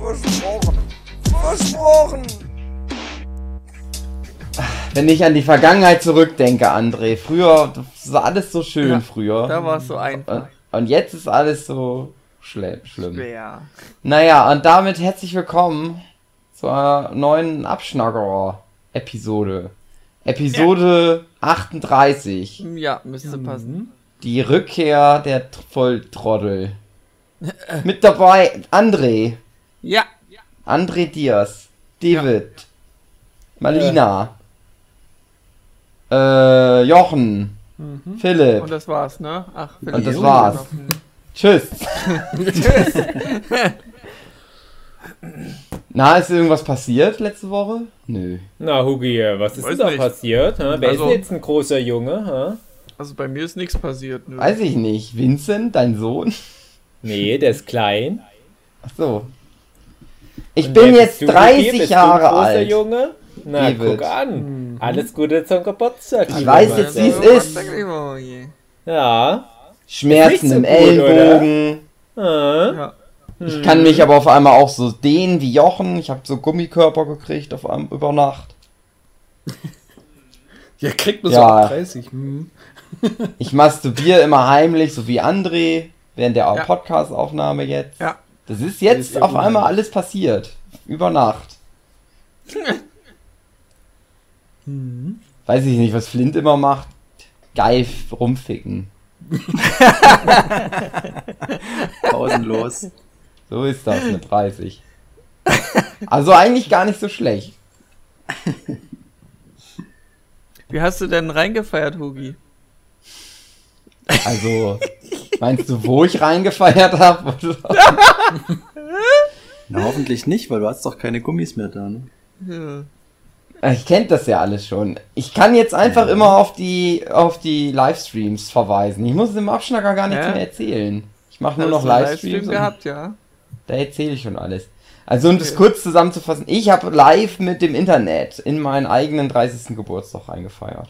Versprochen. Versprochen. Wenn ich an die Vergangenheit zurückdenke, André, früher das war alles so schön Ja, früher. Da war es so einfach. Und jetzt ist alles so schle schlimm. Schwer. Naja, und damit herzlich willkommen zur neuen Abschnackerer-Episode. Episode 38. Ja, müsste passen. Die Rückkehr der Tr- Volltrottel. Mit dabei André, Ja. André Diaz, David, Malina, äh, Jochen, Philipp. Mhm. Und das war's, ne? Ach, für Und das Jungen war's. Hm. Tschüss. Na, ist irgendwas passiert letzte Woche? Nö. Na, Hugi, was ist Weiß denn da nicht. passiert? hä? Wer Also- ist jetzt ein großer Junge? hä? Also bei mir ist nichts passiert. Nö. Weiß ich nicht. Vincent, dein Sohn? Nee, der ist klein. Ach so. Ich Und bin jetzt bist du, Hugi? 30 Bist Jahre alt. Junge? Na, David. guck an. Alles Gute zum Geburtstag. Ich weiß jetzt, wie es ist. Ja. Schmerzen Ist im so gut, Ellenbogen. Äh? Ja. Ich kann mich aber auf einmal auch so dehnen wie Jochen. Ich habe so Gummikörper gekriegt auf einmal über Nacht. Ja, kriegt man Ja. so ab 30. Hm. Ich masturbiere immer heimlich, so wie André, während der Ja. Podcast-Aufnahme jetzt. Ja. Das ist jetzt auf einmal alles passiert. Über Nacht. Weiß ich nicht, was Flint immer macht. Geil rumficken. Pausenlos. So ist das mit 30. Also eigentlich gar nicht so schlecht. Wie hast du denn reingefeiert, Hugi? Also, meinst du, wo ich reingefeiert habe? Na, hoffentlich nicht, weil du hast doch keine Gummis mehr da, ne? Ja. Ich kennt das ja alles schon. Ich kann jetzt einfach immer auf die auf die Livestreams verweisen. Ich muss im Abschnacker gar nichts Ja? mehr erzählen. Ich mache nur noch Livestreams. Livestream gehabt, ja. Da erzähle ich schon alles. Also um das kurz zusammenzufassen, ich habe live mit dem Internet in meinen eigenen 30. Geburtstag reingefeiert.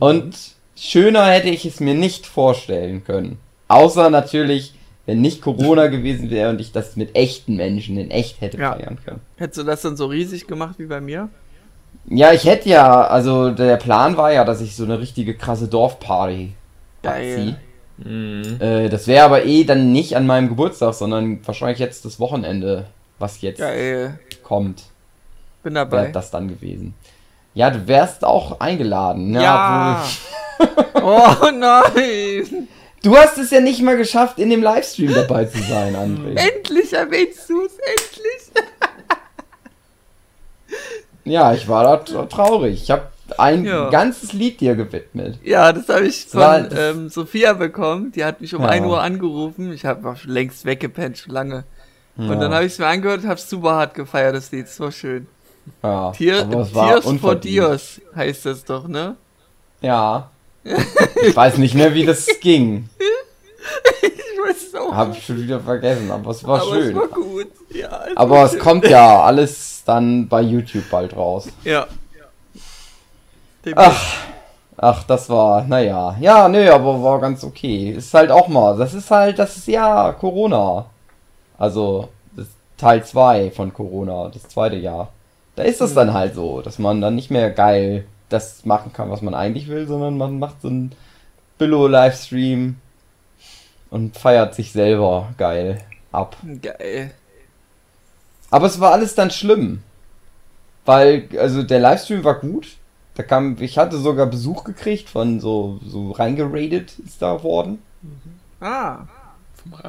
Und schöner hätte ich es mir nicht vorstellen können. Außer natürlich, wenn nicht Corona gewesen wäre und ich das mit echten Menschen in echt hätte Ja. feiern können. Hättest du das dann so riesig gemacht wie bei mir? Ja, ich hätte ja, also der Plan war ja, dass ich so eine richtige krasse Dorfparty abziehe. Mhm. Äh, das wäre aber eh dann nicht an meinem Geburtstag, sondern wahrscheinlich jetzt das Wochenende, was jetzt Geil. kommt, Bin wäre dabei. das dann gewesen. Ja, du wärst auch eingeladen. Ne? Ja. Oh nein! Du hast es ja nicht mal geschafft, in dem Livestream dabei zu sein, André. Endlich erwähnst du es, endlich! Ja, ich war da tra- traurig. Ich habe ein Ja. ganzes Lied dir gewidmet. Ja, das habe ich von war- ähm, Sophia bekommen. Die hat mich um Ja. 1 Uhr angerufen. Ich habe schon längst weggepennt, schon lange. Ja. Und dann habe ich es mir angehört und habe super hart gefeiert, das Lied. So schön. ja, Tier, Tears for. Dios heißt das doch, ne? Ja. Ich weiß nicht mehr, wie das ging. Ich weiß es auch. Habe ich schon wieder vergessen, aber es war aber schön. es war gut. Ja, es aber es schön. kommt ja alles dann bei YouTube bald raus. Ja. Dem- Ach, ach, das war, naja. Ja, nö, aber war ganz okay. Ist halt auch mal, das ist halt, das ist ja Corona. Also, Teil 2 von Corona, das zweite Jahr. Da ist das dann halt so, dass man dann nicht mehr geil das machen kann, was man eigentlich will, sondern man macht so einen Billo-Livestream und feiert sich selber geil ab. Geil. Aber es war alles dann schlimm. Weil, also der Livestream war gut. Da kam, ich hatte sogar Besuch gekriegt von so, so reingeradet ist da worden. Ah.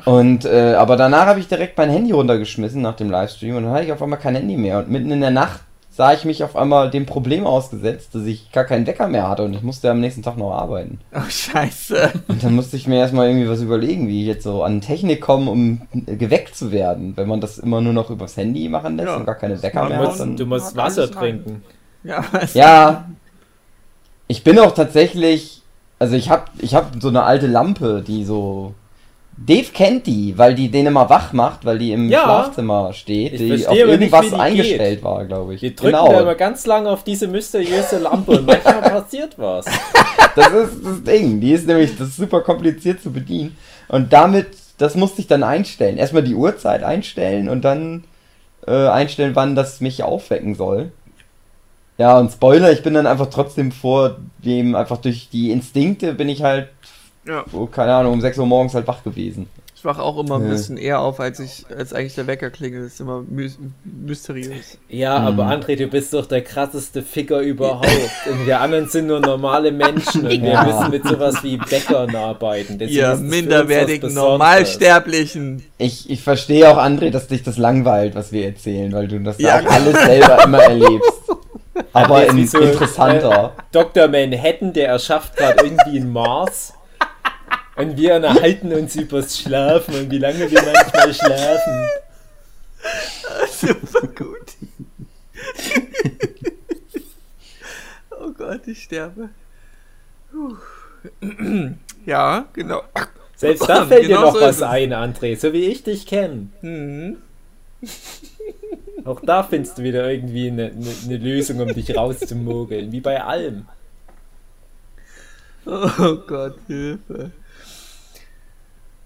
Und, äh, aber danach habe ich direkt mein Handy runtergeschmissen nach dem Livestream und dann hatte ich auf einmal kein Handy mehr. Und mitten in der Nacht sah ich mich auf einmal dem Problem ausgesetzt, dass ich gar keinen Wecker mehr hatte und ich musste am nächsten Tag noch arbeiten. Oh, scheiße. Und dann musste ich mir erstmal irgendwie was überlegen, wie ich jetzt so an Technik komme, um geweckt zu werden. Wenn man das immer nur noch übers Handy machen lässt Ja. und gar keine Wecker mehr hat, dann Du musst Wasser trinken. Ja, was? Ja. Ich bin auch tatsächlich, also ich hab, ich hab so eine alte Lampe, die so. Dave kennt die, weil die den immer wach macht, weil die im Ja. Schlafzimmer steht, Ich die verstehe auf irgendwas die eingestellt war, glaube ich. Wir drücken genau. da immer ganz lange auf diese mysteriöse Lampe und manchmal passiert was. Das ist das Ding. Die ist nämlich das ist super kompliziert zu bedienen. Und damit, das musste ich dann einstellen. Erstmal die Uhrzeit einstellen und dann äh, einstellen, wann das mich aufwecken soll. Ja, und Spoiler, ich bin dann einfach trotzdem vor dem, einfach durch die Instinkte bin ich halt, Ja. oh, keine Ahnung, um 6 Uhr morgens halt wach gewesen. Ich wache auch immer ein bisschen eher auf, als ich, als eigentlich der Wecker klingelt. Das ist immer my mysteriös. Ja, Mhm. aber André, du bist doch der krasseste Ficker überhaupt. Und wir anderen sind nur normale Menschen und wir Ja. müssen mit sowas wie Bäckern arbeiten. Deswegen Ihr minderwertigen. Normalsterblichen. Ich, ich verstehe auch, André, dass dich das langweilt, was wir erzählen, weil du das Ja, auch alles selber immer erlebst. Aber in, so, interessanter. Äh, Dr. Manhattan, der erschafft gerade irgendwie einen Mars. Und wir erhalten uns übers Schlafen und wie lange wir manchmal schlafen. Super gut. oh Gott, ich sterbe. Puh. Ja, genau. Selbst da fällt dir Genau noch so was ein, André, so wie ich dich kenne. Mhm. Auch da findest du wieder irgendwie eine, eine, eine Lösung, um dich rauszumogeln, wie bei allem. Oh Gott, Hilfe.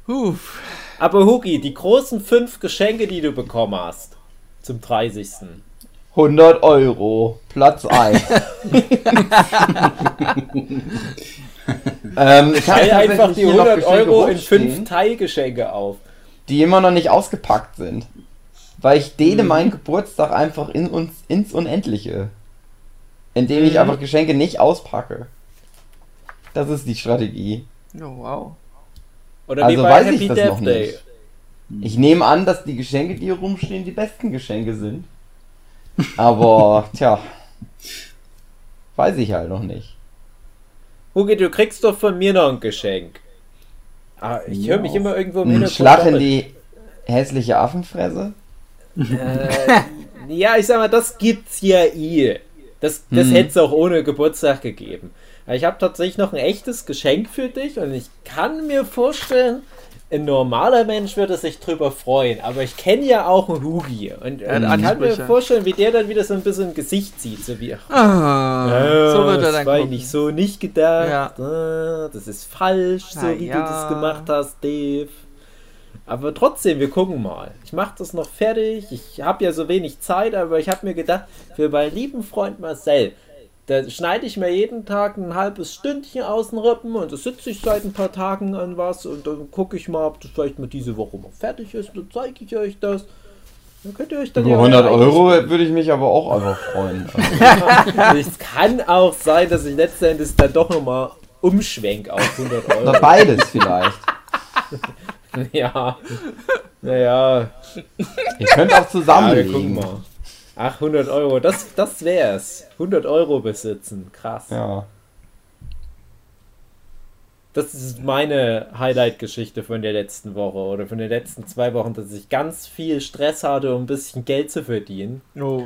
Huf. Aber Hugi, die großen fünf Geschenke, die du bekommen hast zum 30. 100 Euro, Platz 1. ähm, ich Teil einfach die hier noch 100 Geschenke Euro in fünf Teilgeschenke auf. die immer noch nicht ausgepackt sind. Weil ich dehne Mhm. meinen Geburtstag einfach in uns, ins Unendliche. Indem ich Mhm. einfach Geschenke nicht auspacke. Das ist die Strategie. Oh, wow. Oder Also weiß Happy ich das Death noch Day. nicht. Ich nehme an, dass die Geschenke, die hier rumstehen, die besten Geschenke sind. Aber, tja. Weiß ich halt noch nicht. Hugi, du kriegst doch von mir noch ein Geschenk. Ah, ich höre mich immer irgendwo im Hintergrund. Schlag in die hässliche Affenfresse. Äh, ja, ich sag mal, das gibt's ja eh. Das, das Mhm. hätte es auch ohne Geburtstag gegeben. Ich habe tatsächlich noch ein echtes Geschenk für dich und ich kann mir vorstellen, ein normaler Mensch würde sich drüber freuen. Aber ich kenne ja auch einen Hugi und hat äh, ich kann mir vorstellen, wie der dann wieder so ein bisschen im Gesicht zieht. So wie, Ah, so wird er das dann war gucken. nicht so nicht gedacht. Ja. Ah, Das ist falsch, so Na wie ja. du das gemacht hast, Dave. Aber trotzdem, wir gucken mal. Ich mache das noch fertig. Ich habe ja so wenig Zeit, aber ich habe mir gedacht, für meinen lieben Freund Marcel, da schneide ich mir jeden Tag ein halbes Stündchen aus den Rippen und da sitze ich seit ein paar Tagen an was und dann gucke ich mal, ob das vielleicht mal diese Woche mal fertig ist. Dann zeige ich euch das. Dann könnt ihr euch dann Über ja 100 euer Euro würde ich mich aber auch einfach freuen. Also, es kann auch sein, dass ich letzten Endes dann doch nochmal umschwenk auf 100 oder Euro. beides vielleicht. ja. Naja, Ihr könnt auch ja, wir gucken mal. Ach, 100 Euro, das, das wär's. 100 Euro besitzen, krass. Ja. Das ist meine Highlight-Geschichte von der letzten Woche oder von den letzten zwei Wochen, dass ich ganz viel Stress hatte, um ein bisschen Geld zu verdienen. Oh.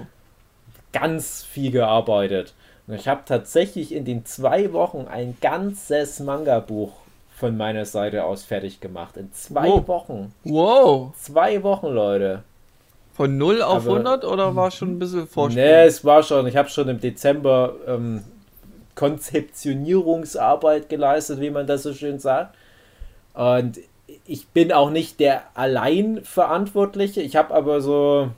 Ganz viel gearbeitet. Und ich habe tatsächlich in den zwei Wochen ein ganzes Manga-Buch von meiner Seite aus fertig gemacht. In zwei Oh. Wochen. Wow. Zwei Wochen, Leute. Von 0 auf Aber- 100 oder war schon ein bisschen Vorsprung? Nee, es war schon, ich habe schon im Dezember ähm, Konzeptionierungsarbeit geleistet, wie man das so schön sagt. Und ich bin auch nicht der Alleinverantwortliche. Ich habe aber so,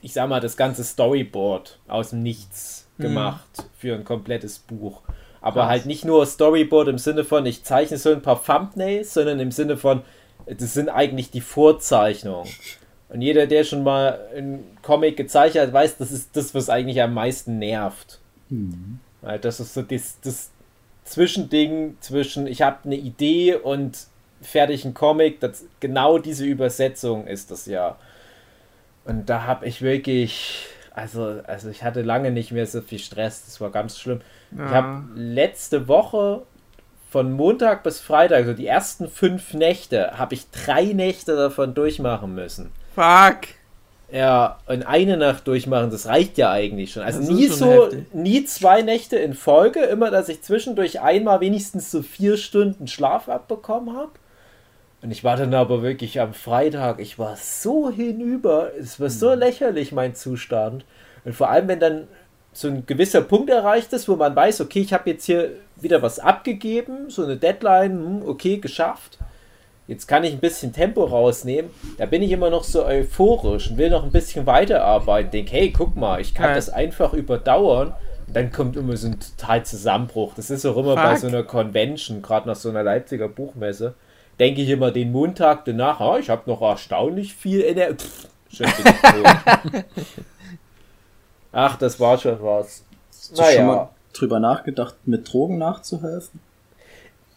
ich sag mal, das ganze Storyboard aus dem Nichts gemacht für ein komplettes Buch. Aber Krass. halt nicht nur Storyboard im Sinne von, ich zeichne so ein paar Thumbnails, sondern im Sinne von, das sind eigentlich die Vorzeichnungen. Und jeder, der schon mal einen Comic gezeichnet hat, weiß, das ist das, was eigentlich am meisten nervt. Weil das ist so das, das Zwischending zwischen, ich habe eine Idee und fertigen Comic. Das, genau diese Übersetzung ist das ja. Und da habe ich wirklich also, also ich hatte lange nicht mehr so viel Stress. Das war ganz schlimm. Ich Ja. habe letzte Woche von Montag bis Freitag, also die ersten fünf Nächte, habe ich drei Nächte davon durchmachen müssen. Fuck. Ja, und eine Nacht durchmachen, das reicht ja eigentlich schon. Also Das nie schon so, heftig. nie zwei Nächte in Folge, immer, dass ich zwischendurch einmal wenigstens so vier Stunden Schlaf abbekommen habe. Und ich war dann aber wirklich am Freitag, ich war so hinüber, es war so lächerlich, mein Zustand. Und vor allem, wenn dann so ein gewisser Punkt erreicht ist, wo man weiß, okay, ich habe jetzt hier wieder was abgegeben, so eine Deadline, hm, okay, geschafft. Jetzt kann ich ein bisschen Tempo rausnehmen. Da bin ich immer noch so euphorisch und will noch ein bisschen weiterarbeiten. Denk, hey, guck mal, ich kann Ja. das einfach überdauern. Und dann kommt immer so ein total Zusammenbruch. Das ist auch immer bei Fuck. so einer Convention, gerade nach so einer Leipziger Buchmesse. Denke ich immer den Montag danach, ah, ich habe noch erstaunlich viel bin ich tot. Ach, das war schon was. Hast du schon Naja. mal drüber nachgedacht, mit Drogen nachzuhelfen?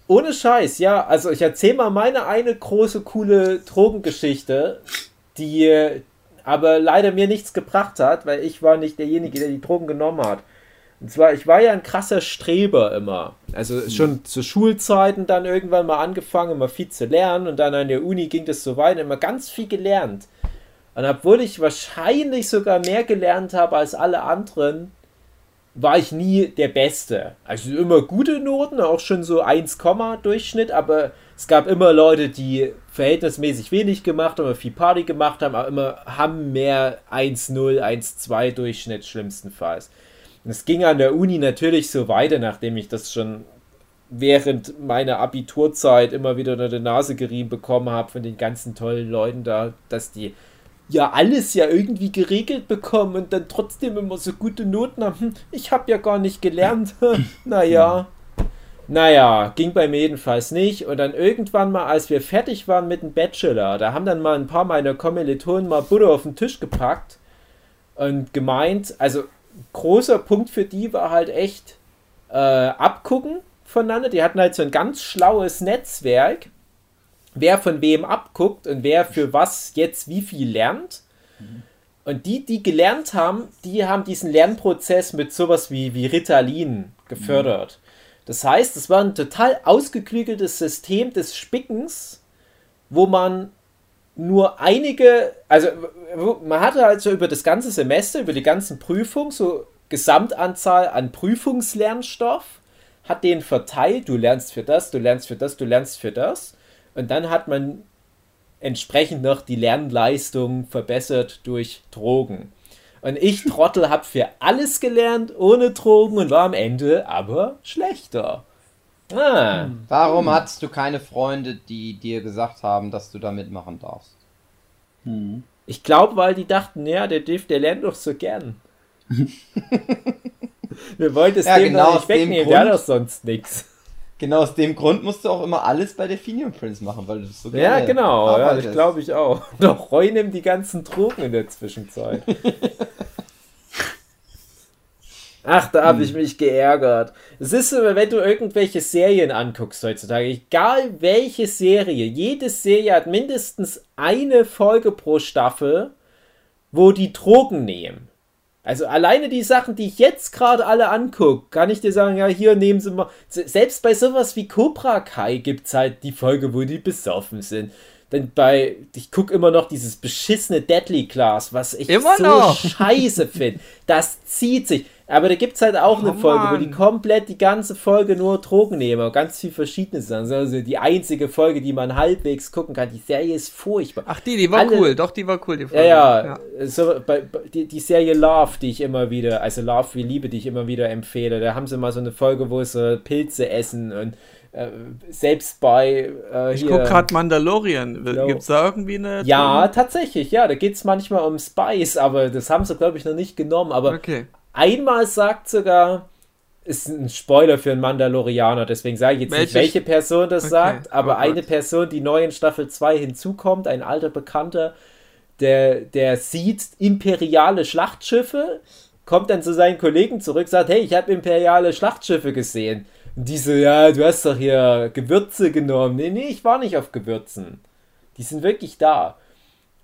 Ohne Scheiß, ja. Also ich erzähle mal meine eine große, coole Drogengeschichte, die aber leider mir nichts gebracht hat, weil ich war nicht derjenige, der die Drogen genommen hat. Und zwar, ich war ja ein krasser Streber immer. Also schon zu Schulzeiten dann irgendwann mal angefangen, immer viel zu lernen und dann an der Uni ging das so weiter, immer ganz viel gelernt. Und obwohl ich wahrscheinlich sogar mehr gelernt habe als alle anderen, war ich nie der Beste. Also immer gute Noten, auch schon so 1, Durchschnitt, aber es gab immer Leute, die verhältnismäßig wenig gemacht haben, viel Party gemacht haben, aber immer haben mehr 1-0, 1-2 Durchschnitt schlimmstenfalls. Und es ging an der Uni natürlich so weiter, nachdem ich das schon während meiner Abiturzeit immer wieder unter die Nase gerieben bekommen habe von den ganzen tollen Leuten da, dass die ja alles ja irgendwie geregelt bekommen und dann trotzdem immer so gute Noten haben. Hm, Ich habe ja gar nicht gelernt. naja. Naja, ging bei mir jedenfalls nicht. Und dann irgendwann mal, als wir fertig waren mit dem Bachelor, da haben dann mal ein paar meiner Kommilitonen mal Butter auf den Tisch gepackt und gemeint, also großer Punkt für die war halt echt äh, abgucken voneinander. Die hatten halt so ein ganz schlaues Netzwerk, wer von wem abguckt und wer für was jetzt wie viel lernt. Und die, die gelernt haben, die haben diesen Lernprozess mit sowas wie, wie Ritalin gefördert. Das heißt, es war ein total ausgeklügeltes System des Spickens, wo man nur einige, also man hatte also über das ganze Semester, über die ganzen Prüfungen, so Gesamtanzahl an Prüfungslernstoff, hat den verteilt, du lernst für das, du lernst für das, du lernst für das. Und dann hat man entsprechend noch die Lernleistung verbessert durch Drogen. Und ich, Trottel, habe für alles gelernt, ohne Drogen und war am Ende aber schlechter. Ah, Warum hattest du keine Freunde, die dir gesagt haben, dass du da mitmachen darfst? Hm. ich glaube, weil die dachten, ja, der Div, der lernt doch so gern. Wir wollten es Ja, dem genau nicht wegnehmen, der hat doch sonst nichts. Genau aus dem Grund musst du auch immer alles bei der Fenium Prince machen, weil du das so Ja, gerne genau, ja, das glaube ich auch. Doch Roy nimmt die ganzen Drogen in der Zwischenzeit. Ach, da habe ich mich geärgert. Es ist so, wenn du irgendwelche Serien anguckst heutzutage, egal welche Serie, jede Serie hat mindestens eine Folge pro Staffel, wo die Drogen nehmen. Also alleine die Sachen, die ich jetzt gerade alle angucke, kann ich dir sagen, ja, hier nehmen sie mal. Se- Selbst bei sowas wie Cobra Kai gibt es halt die Folge, wo die besoffen sind. Denn bei, ich gucke immer noch dieses beschissene Deadly Class, was ich Immer so noch? scheiße finde. Das zieht sich. Aber da gibt es halt auch eine Oh, Folge, wo Mann. die komplett die ganze Folge nur Drogen nehmen. und Ganz viel verschiedene Sachen. Also die einzige Folge, die man halbwegs gucken kann. Die Serie ist furchtbar. Ach, die, die war Alle- cool. Doch, die war cool, die Ja, Folge. ja, So, bei, die, die Serie Love, die ich immer wieder, also Love wie Liebe, die ich immer wieder empfehle, da haben sie mal so eine Folge, wo sie Pilze essen und äh, selbst bei äh, Ich hier, guck grad Mandalorian. Jo. Gibt's da irgendwie eine. Ja, tatsächlich, ja, da geht es manchmal um Spice, aber das haben sie, glaube ich, noch nicht genommen. Aber Okay. Einmal sagt sogar, ist ein Spoiler für einen Mandalorianer, deswegen sage ich jetzt nicht, Welche- welche Person das Okay, sagt, aber oh eine. Person, die neu in Staffel 2 hinzukommt, ein alter Bekannter, der, der sieht imperiale Schlachtschiffe, kommt dann zu seinen Kollegen zurück, sagt, hey, ich habe imperiale Schlachtschiffe gesehen. Und die so, ja, du hast doch hier Gewürze genommen. Nee, nee, ich war nicht auf Gewürzen. Die sind wirklich da.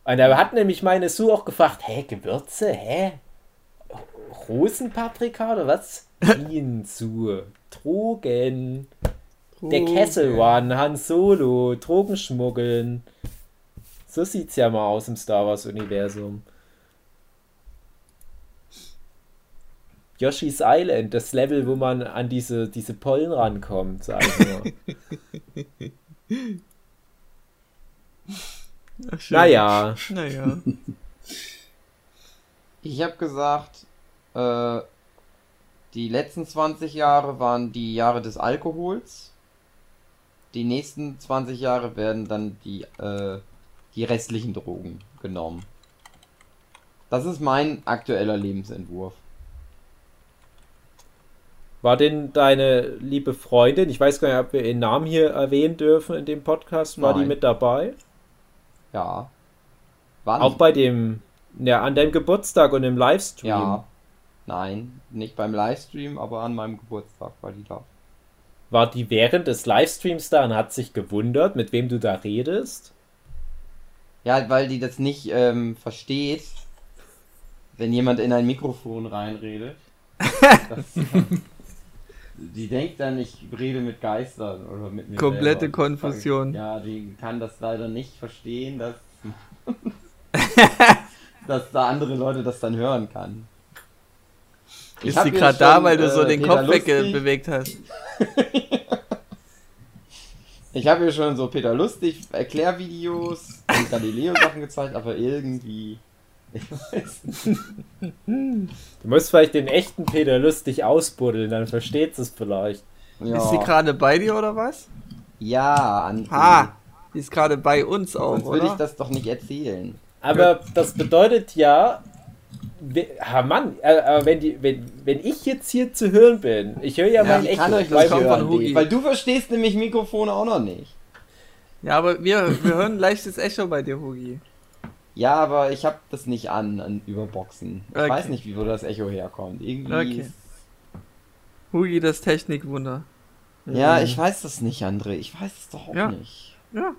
Und da hat nämlich meine Sue auch gefragt, hä, Gewürze, hä? Rosenpaprika oder was? Ihn zu Drogen. Der Kessel One, Han Solo, Drogenschmuggeln. So sieht's ja mal aus im Star Wars Universum. Yoshi's Island, das Level, wo man an diese, diese Pollen rankommt, sag ich nur. Ach, schön. naja, Naja. Ich habe gesagt, äh, die letzten 20 Jahre waren die Jahre des Alkohols. Die nächsten 20 Jahre werden dann die, äh, die restlichen Drogen genommen. Das ist mein aktueller Lebensentwurf. war denn deine liebe Freundin, ich weiß gar nicht, ob wir ihren Namen hier erwähnen dürfen in dem Podcast, war die Nein. mit dabei? Ja. Wann? Auch bei dem, ja, an deinem Geburtstag und im Livestream. Ja. Nein, nicht beim Livestream, aber an meinem Geburtstag war die da. War die während des Livestreams da und hat sich gewundert, mit wem du da redest? Ja, weil die das nicht ähm, versteht, wenn jemand in ein Mikrofon reinredet. Das, die denkt dann, ich rede mit Geistern oder mit mir Komplette selber. Konfusion. Ja, die kann das leider nicht verstehen, dass, dass da andere Leute das dann hören kann. Ich Ist hab sie gerade da, weil du so äh, den Peter Kopf wegbewegt hast? Ich habe ihr schon so Peter Lustig Erklärvideos und Galileo Sachen gezeigt, aber irgendwie. Ich weiß nicht. Du musst vielleicht den echten Peter lustig ausbuddeln, dann versteht es vielleicht. Ja, Ist sie gerade bei dir oder was? ja André. Ha! Die ist gerade bei uns auch, Sonst würde ich das doch nicht erzählen. Aber das bedeutet ja, ah Mann, äh, aber wenn, die, wenn, wenn ich jetzt hier zu hören bin, ich höre ja, mein ich Echo. kann euch weil das kommt von Hugi. Weil du verstehst nämlich Mikrofone auch noch nicht. Ja, aber wir, wir hören ein leichtes Echo bei dir, Hugi. Ja, aber ich habe das nicht an, an Überboxen. Ich Okay. weiß nicht, wie wo das Echo herkommt. Irgendwie. Okay. Ist, Hugi, das Technikwunder. ja, ich weiß das nicht, André. Ich weiß es doch auch Ja. nicht. Ja.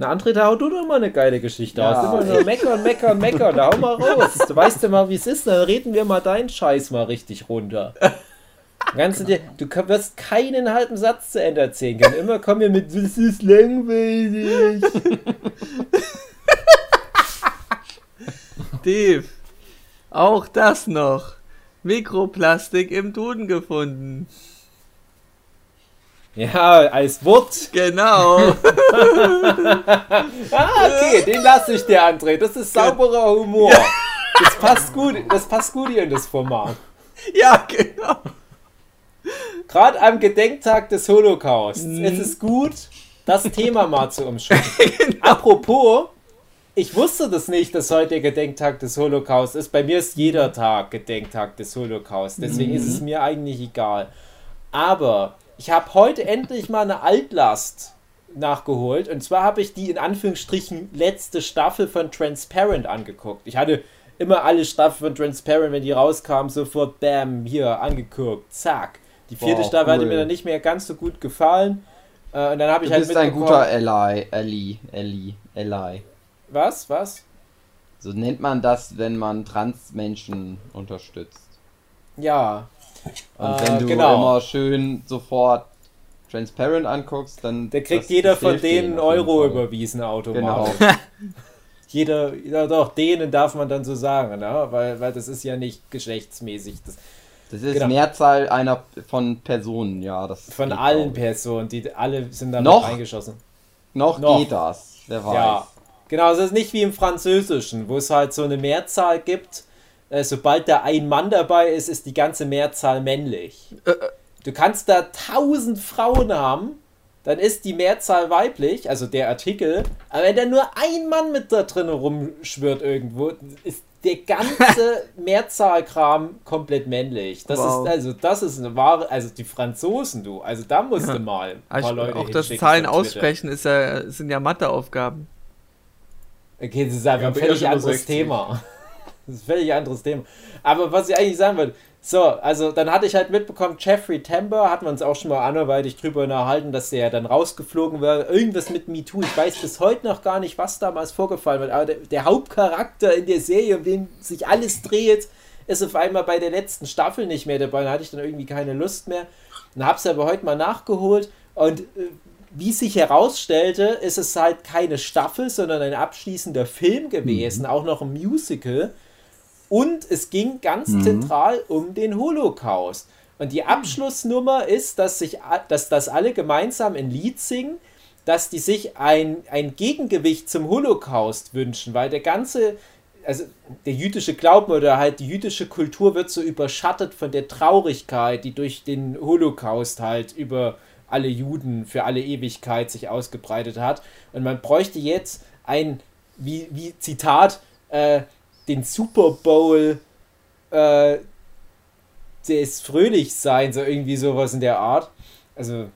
Na, André, da hau du doch mal eine geile Geschichte Ja. aus. Immer nur meckern, meckern, meckern. Da hau mal raus. Du weißt ja mal, wie es ist. Dann reden wir mal deinen Scheiß mal richtig runter. Kannst du, dir, du wirst keinen halben Satz zu Ende erzählen können. Immer kommen wir mit, das ist langweilig. Dave, auch das noch. Mikroplastik im Duden gefunden. Ja, als Wort. Genau. Ah, okay, den lasse ich dir, André. Das ist sauberer Humor. Das passt gut, das passt gut hier in das Format. ja, genau. Gerade am Gedenktag des Holocausts. Mhm. Es ist gut, das Thema mal zu umschreiben. Apropos, ich wusste das nicht, dass heute der Gedenktag des Holocausts ist. Bei mir ist jeder Tag Gedenktag des Holocausts. Deswegen ist es mir eigentlich egal. Aber ich habe heute endlich mal eine Altlast nachgeholt. Und zwar habe ich die in Anführungsstrichen letzte Staffel von Transparent angeguckt. Ich hatte immer alle Staffeln von Transparent, wenn die rauskamen, sofort bam, hier angeguckt, zack. Die vierte Boah, Staffel hatte cool. mir dann nicht mehr ganz so gut gefallen. Äh, und dann habe ich Du halt bist ein guter Ally, Ally, Ally, Ally. Was? Was? So nennt man das, wenn man Transmenschen unterstützt. Ja. Und Äh, wenn du genau. immer schön sofort Transparent anguckst, dann. Der kriegt jeder von denen Euro überwiesen Genau. automatisch. Jeder, ja doch, denen darf man dann so sagen, ne? weil, weil das ist ja nicht geschlechtsmäßig. Das, Das ist Genau. Mehrzahl einer von Personen, ja. Das von allen auch. Personen, die alle sind dann Noch? eingeschossen. Noch, Noch. geht das. Wer weiß. Ja, genau, es ist nicht wie im Französischen, wo es halt so eine Mehrzahl gibt. Äh, sobald da ein Mann dabei ist, ist die ganze Mehrzahl männlich. Du kannst da tausend Frauen haben, dann ist die Mehrzahl weiblich, also der Artikel. Aber wenn da nur ein Mann mit da drin rumschwirrt irgendwo, ist der ganze Mehrzahlkram komplett männlich. Das Wow. ist also das ist eine wahre, also die Franzosen, du, also da musst du mal ein paar Also Leute auch das Zahlen aussprechen ist ja, sind ja Matheaufgaben. Okay, das ist einfach Ja, ein völlig anderes 60. Thema. Das ist ein völlig anderes Thema. Aber was ich eigentlich sagen wollte, So, also dann hatte ich halt mitbekommen, Jeffrey Tambor, hatten wir uns auch schon mal anderweitig drüber unterhalten, dass der dann rausgeflogen wäre. Irgendwas mit MeToo. Ich weiß bis heute noch gar nicht, was damals vorgefallen wird. Aber der, der Hauptcharakter in der Serie, um den sich alles dreht, ist auf einmal bei der letzten Staffel nicht mehr dabei. Da hatte ich dann irgendwie keine Lust mehr. Und hab's aber heute mal nachgeholt. Und äh, wie sich herausstellte, ist es halt keine Staffel, sondern ein abschließender Film gewesen, auch noch ein Musical. Und es ging ganz Mhm. zentral um den Holocaust. Und die Abschlussnummer ist, dass, sich, dass, dass alle gemeinsam ein Lied singen, dass die sich ein, ein Gegengewicht zum Holocaust wünschen, weil der ganze, also der jüdische Glauben oder halt die jüdische Kultur wird so überschattet von der Traurigkeit, die durch den Holocaust halt über alle Juden für alle Ewigkeit sich ausgebreitet hat. Und man bräuchte jetzt ein, wie, wie Zitat, äh, den Super Bowl äh, des Fröhlichseins, so irgendwie sowas in der Art. Also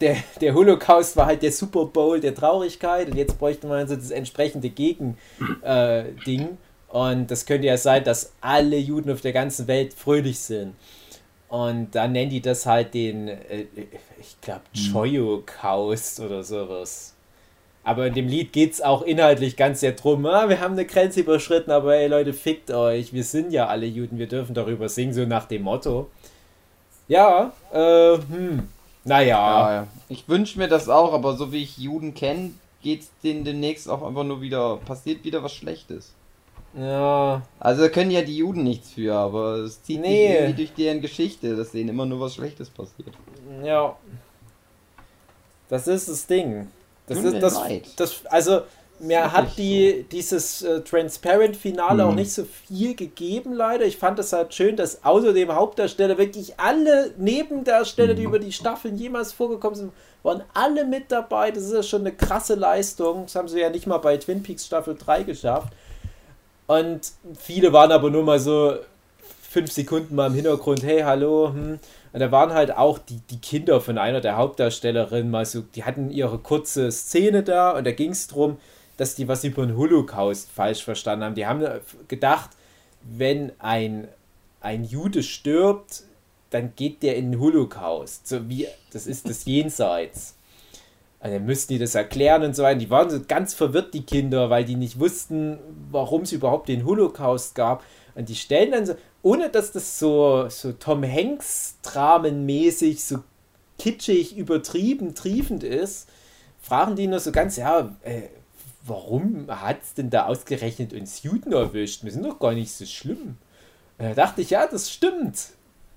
der, der Holocaust war halt der Super Bowl der Traurigkeit und jetzt bräuchte man so das entsprechende Gegen-Ding. Äh, Ding. und das könnte ja sein, dass alle Juden auf der ganzen Welt fröhlich sind. Und dann nennen die das halt den, äh, ich glaube, Choyokaust oder sowas. Aber in dem Lied geht es auch inhaltlich ganz sehr drum, ah, wir haben eine Grenze überschritten, aber ey Leute, fickt euch, wir sind ja alle Juden, wir dürfen darüber singen, so nach dem Motto. Ja, äh, hm, naja. Ja. Ich wünsche mir das auch, aber so wie ich Juden kenne, geht's denen demnächst auch einfach nur wieder, passiert wieder was Schlechtes. Ja, Also da können ja die Juden nichts für, aber es zieht Nee. sich irgendwie durch deren Geschichte, dass denen immer nur was Schlechtes passiert. ja. Das ist das Ding. Das ist das, das also mir hat die dieses äh, Transparent Finale auch Mhm. nicht so viel gegeben leider. Ich fand es halt schön, dass außer dem Hauptdarsteller wirklich alle Nebendarsteller, die über die Staffeln jemals vorgekommen sind, waren alle mit dabei. Das ist ja schon eine krasse Leistung. Das haben sie ja nicht mal bei Twin Peaks Staffel 3 geschafft. Und viele waren aber nur mal so fünf Sekunden mal im Hintergrund, hey, hallo, hm. Und da waren halt auch die, die Kinder von einer der Hauptdarstellerinnen mal so, die hatten ihre kurze Szene da und da ging es darum, dass die was über den Holocaust falsch verstanden haben. Die haben gedacht, wenn ein, ein Jude stirbt, dann geht der in den Holocaust. So wie, das ist das Jenseits. Und dann müssten die das erklären und so weiter. Die waren so ganz verwirrt, die Kinder, weil die nicht wussten, warum es überhaupt den Holocaust gab. Und die stellen dann so, ohne dass das so, so Tom Hanks dramenmäßig, so kitschig, übertrieben, triefend ist, fragen die nur so ganz, ja, äh, warum hat es denn da ausgerechnet uns Juden erwischt? Wir sind doch gar nicht so schlimm. Und da dachte ich, ja, das stimmt.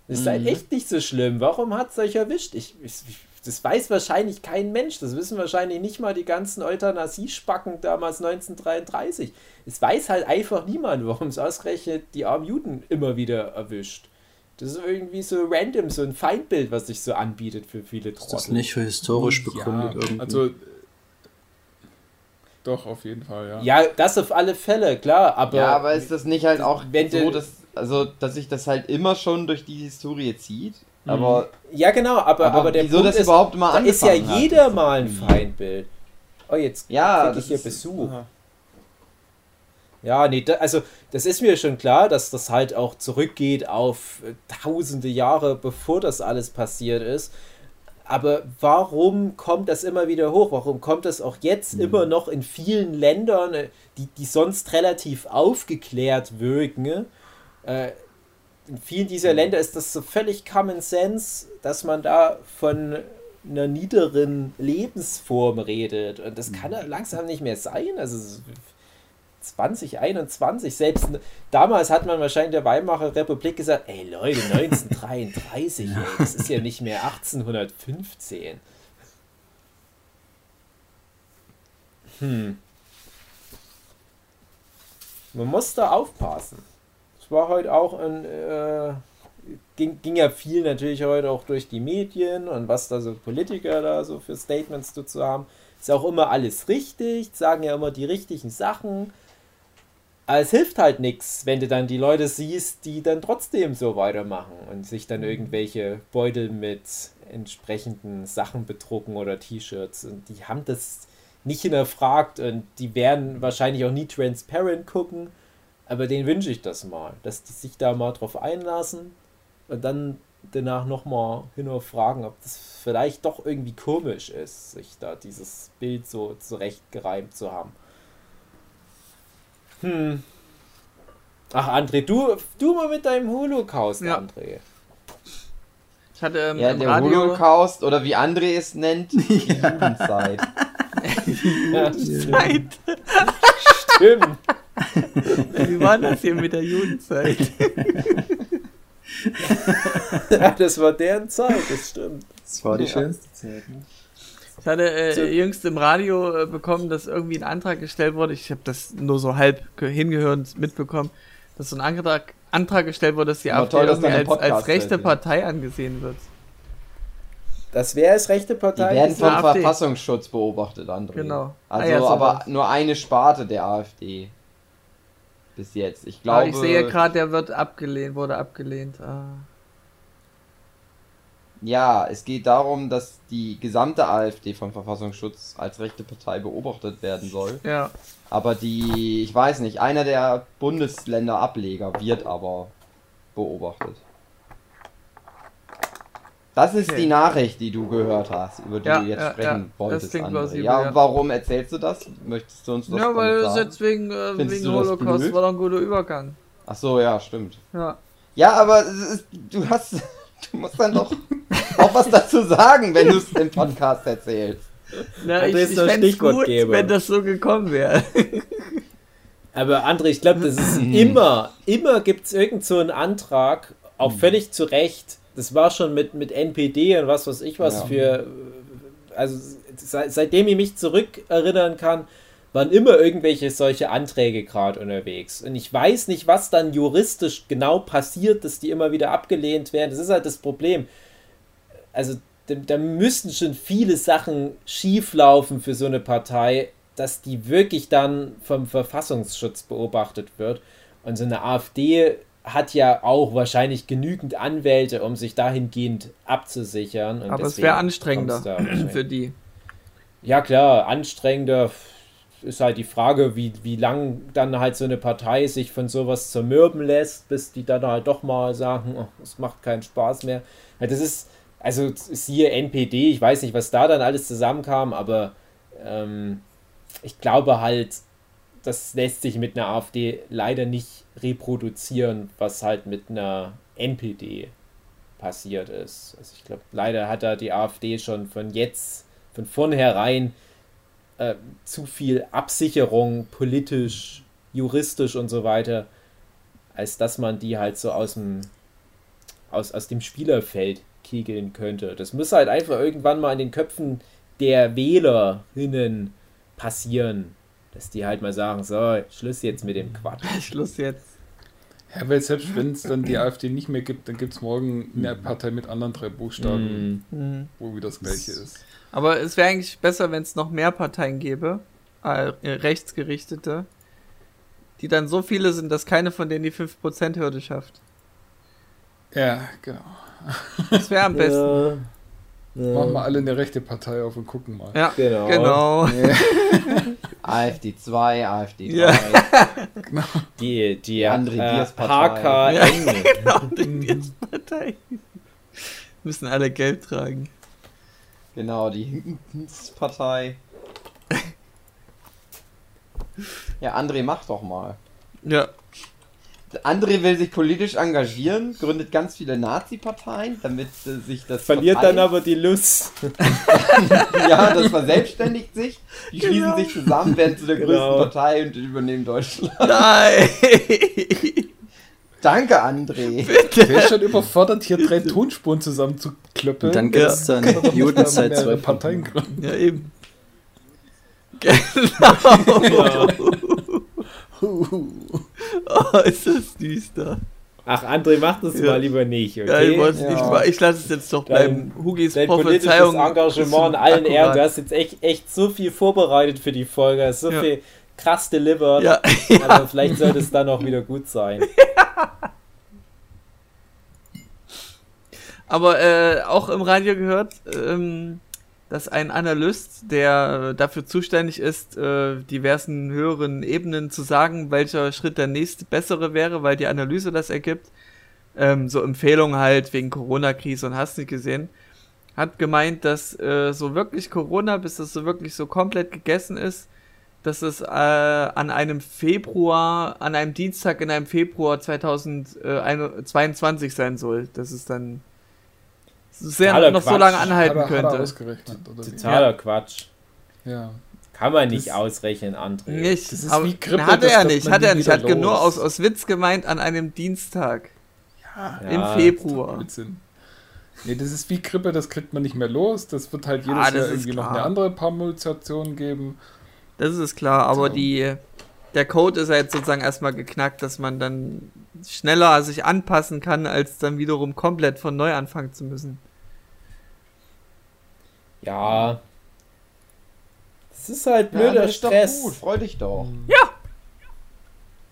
Das ist halt echt nicht so schlimm. Warum hat es euch erwischt? Ich, ich, das weiß wahrscheinlich kein Mensch. Das wissen wahrscheinlich nicht mal die ganzen Euthanasiespacken damals 1933. Es weiß halt einfach niemand, warum es ausgerechnet die armen Juden immer wieder erwischt. Das ist irgendwie so random, so ein Feindbild, was sich so anbietet für viele Ist das Trottel. nicht für historisch begründet Ja, irgendwie? also. Doch, auf jeden Fall, ja. Ja, das auf alle Fälle, klar, aber, ja, aber ist das nicht halt auch wenn so, du- dass, also, dass sich das halt immer schon durch die Historie zieht? Aber, ja genau, aber, aber, aber, der wieso Punkt das ist, überhaupt mal da ist ja hat, jeder ist mal ein Feindbild. Oh, jetzt Ja, krieg das ich hier Besuch. Aha. Ja, nee, da, also das ist mir schon klar, dass das halt auch zurückgeht auf äh, tausende Jahre, bevor das alles passiert ist. Aber warum kommt das immer wieder hoch? Warum kommt das auch jetzt immer noch in vielen Ländern, äh, die, die sonst relativ aufgeklärt wirken? Äh, in vielen dieser Länder ist das so völlig Common Sense, dass man da von einer niederen Lebensform redet. Und das kann ja langsam nicht mehr sein. Also es- 2021, selbst damals hat man wahrscheinlich der Weimarer Republik gesagt, ey Leute, 1933, ey, das ist ja nicht mehr 1815. Hm. Man muss da aufpassen. War heute auch ein, äh, ging, ging ja viel natürlich heute auch durch die Medien und was da so Politiker da so für Statements dazu haben. Ist auch immer alles richtig, sagen ja immer die richtigen Sachen. Aber es hilft halt nichts, wenn du dann die Leute siehst, die dann trotzdem so weitermachen und sich dann irgendwelche Beutel mit entsprechenden Sachen bedrucken oder T-Shirts. Und die haben das nicht hinterfragt und die werden wahrscheinlich auch nie transparent gucken. Aber denen wünsche ich das mal, dass die sich da mal drauf einlassen und dann danach nochmal hinterfragen, ob das vielleicht doch irgendwie komisch ist, sich da dieses Bild so zurechtgereimt zu haben. Hm. Ach, André, du, du mal mit deinem Holocaust, Ja. André. Ich hatte ähm, Ja, im der Radio. Holocaust oder wie André es nennt, die Jugendzeit. Ja, Zeit. stimmt. Wie war das hier mit der Jugendzeit? Ja, das war deren Zeit, das stimmt. Das war die Ja. schönste Zeit. Ne? Ich hatte äh, So- jüngst im Radio äh, bekommen, dass irgendwie ein Antrag gestellt wurde. Ich habe das nur so halb ge- hingehört mitbekommen, dass so ein Antrag, Antrag gestellt wurde, dass die AfD toll, dass als, als rechte ja. Partei angesehen wird. Das wäre als rechte Die Partei. werden ist vom AfD. Verfassungsschutz beobachtet, André. Genau. Also Ah ja, aber sowas. nur eine Sparte der AfD. Bis jetzt. Ich Aber glaube. ich sehe gerade, der wird abgelehnt, wurde abgelehnt. Ah. Ja, es geht darum, dass die gesamte AfD vom Verfassungsschutz als rechte Partei beobachtet werden soll. Ja. Aber die, ich weiß nicht, einer der Bundesländer Ableger wird aber beobachtet. Das ist Okay. die Nachricht, die du gehört hast, über die Ja, du jetzt ja, sprechen ja. Das wolltest. klingt André. plausibel, ja, ja. warum erzählst du das? Möchtest du uns das Ja, weil das sagen? jetzt wegen, äh, wegen das Holocaust war doch ein guter Übergang. Ach so, ja, stimmt. Ja. Ja, aber es ist, du hast, du musst dann doch auch was dazu sagen, wenn du es im Podcast erzählst. Na, ich ich der fänd's gut, Stichwortgeber. wenn das so gekommen wäre. Aber André, ich glaube, das ist immer, immer gibt es irgend so einen Antrag, auch völlig zu Recht. Das war schon mit, mit NPD und was weiß ich was Ja. für. Also seit, seitdem ich mich zurückerinnern kann, waren immer irgendwelche solche Anträge gerade unterwegs. Und ich weiß nicht, was dann juristisch genau passiert, dass die immer wieder abgelehnt werden. Das ist halt das Problem. Also da, da müssten schon viele Sachen schief laufen für so eine Partei, dass die wirklich dann vom Verfassungsschutz beobachtet wird. Und so eine AfD hat ja auch wahrscheinlich genügend Anwälte, um sich dahingehend abzusichern. Und Aber es wäre anstrengender für die. Ja, klar, anstrengender ist halt die Frage, wie, wie lang dann halt so eine Partei sich von sowas zermürben lässt, bis die dann halt doch mal sagen, oh, es macht keinen Spaß mehr. Das ist, also siehe NPD, ich weiß nicht, was da dann alles zusammenkam, aber ähm, ich glaube halt, das lässt sich mit einer AfD leider nicht reproduzieren, was halt mit einer NPD passiert ist. Also ich glaube, leider hat da die AfD schon von jetzt, von vornherein äh, zu viel Absicherung politisch, juristisch und so weiter, als dass man die halt so aus dem, aus, aus dem Spielerfeld kegeln könnte. Das muss halt einfach irgendwann mal in den Köpfen der Wählerinnen passieren, dass die halt mal sagen, so, Schluss jetzt mit dem Quatsch. Schluss jetzt. Ja, weil selbst wenn es dann die AfD nicht mehr gibt, dann gibt es morgen eine Partei mit anderen drei Buchstaben, Mm. Mhm. wo wieder das gleiche ist. Aber es wäre eigentlich besser, wenn es noch mehr Parteien gäbe, äh, rechtsgerichtete, die dann so viele sind, dass keine von denen die 5%-Hürde schafft. Ja, genau. Das wäre am besten. Ja, Machen wir alle eine rechte Partei auf und gucken mal. Ja, Genau. genau. AfD 2, AfD 3. Ja. Die, die André äh, Diaz-Partei. HKN. genau, die Partei. Müssen alle Geld tragen. Genau, die Partei. Ja, André, mach doch mal. Ja. André will sich politisch engagieren, gründet ganz viele Nazi-Parteien, damit äh, sich das Verliert Parteien- dann aber die Lust. Ja, das verselbstständigt sich. Die Genau. schließen sich zusammen, werden zu der Genau. größten Partei und übernehmen Deutschland. Nein! Danke, André. Der ist schon überfordert, hier drei Tonspuren zusammenzuklöppeln. Und dann gibt es dann Judenzeit 2. Parteien gründen. ja, eben. Genau. oh, ist das düster. Ach, André, mach das Ja. mal lieber nicht, okay? Ja, ich, Ja. nicht mal- ich lasse es jetzt doch Dein- bleiben. Hugis Dein politisches Prophezeiung. Engagement in allen Ehren. Du hast jetzt echt, echt so viel vorbereitet für die Folge, hast so Ja. viel krass delivered. Ja, Aber vielleicht sollte es dann auch wieder gut sein. aber äh, auch im Radio gehört, ähm, dass ein Analyst, der äh, dafür zuständig ist, äh, diversen höheren Ebenen zu sagen, welcher Schritt der nächste bessere wäre, weil die Analyse das ergibt, ähm, so Empfehlungen halt wegen Corona-Krise und hast nicht gesehen, hat gemeint, dass äh, so wirklich Corona, bis das so wirklich so komplett gegessen ist, dass es äh, an einem Februar, an einem Dienstag in einem Februar 2022 sein soll. Dass es dann sehr Totaler noch so Quatsch. lange anhalten Hat er, hat er könnte. ausgerechnet, oder wie? Totaler Quatsch. Ja. Kann man nicht Das- ausrechnen, André. Nicht. Das ist aber wie Grippe, hat das er nicht, hat er nicht. Hat nur los. aus, aus Witz gemeint an einem Dienstag im Ja. Februar. Blödsinn. Nee, das ist wie Grippe, das kriegt man nicht mehr los. Das wird halt jedes Ah, das Jahr irgendwie noch klar. eine andere Permutation geben. Das ist klar, aber So. die, der Code ist halt sozusagen erstmal geknackt, dass man dann schneller sich anpassen kann, als dann wiederum komplett von neu anfangen zu müssen. Ja. Es ist halt Ja, blöder das ist Stress. Doch gut, freu dich doch.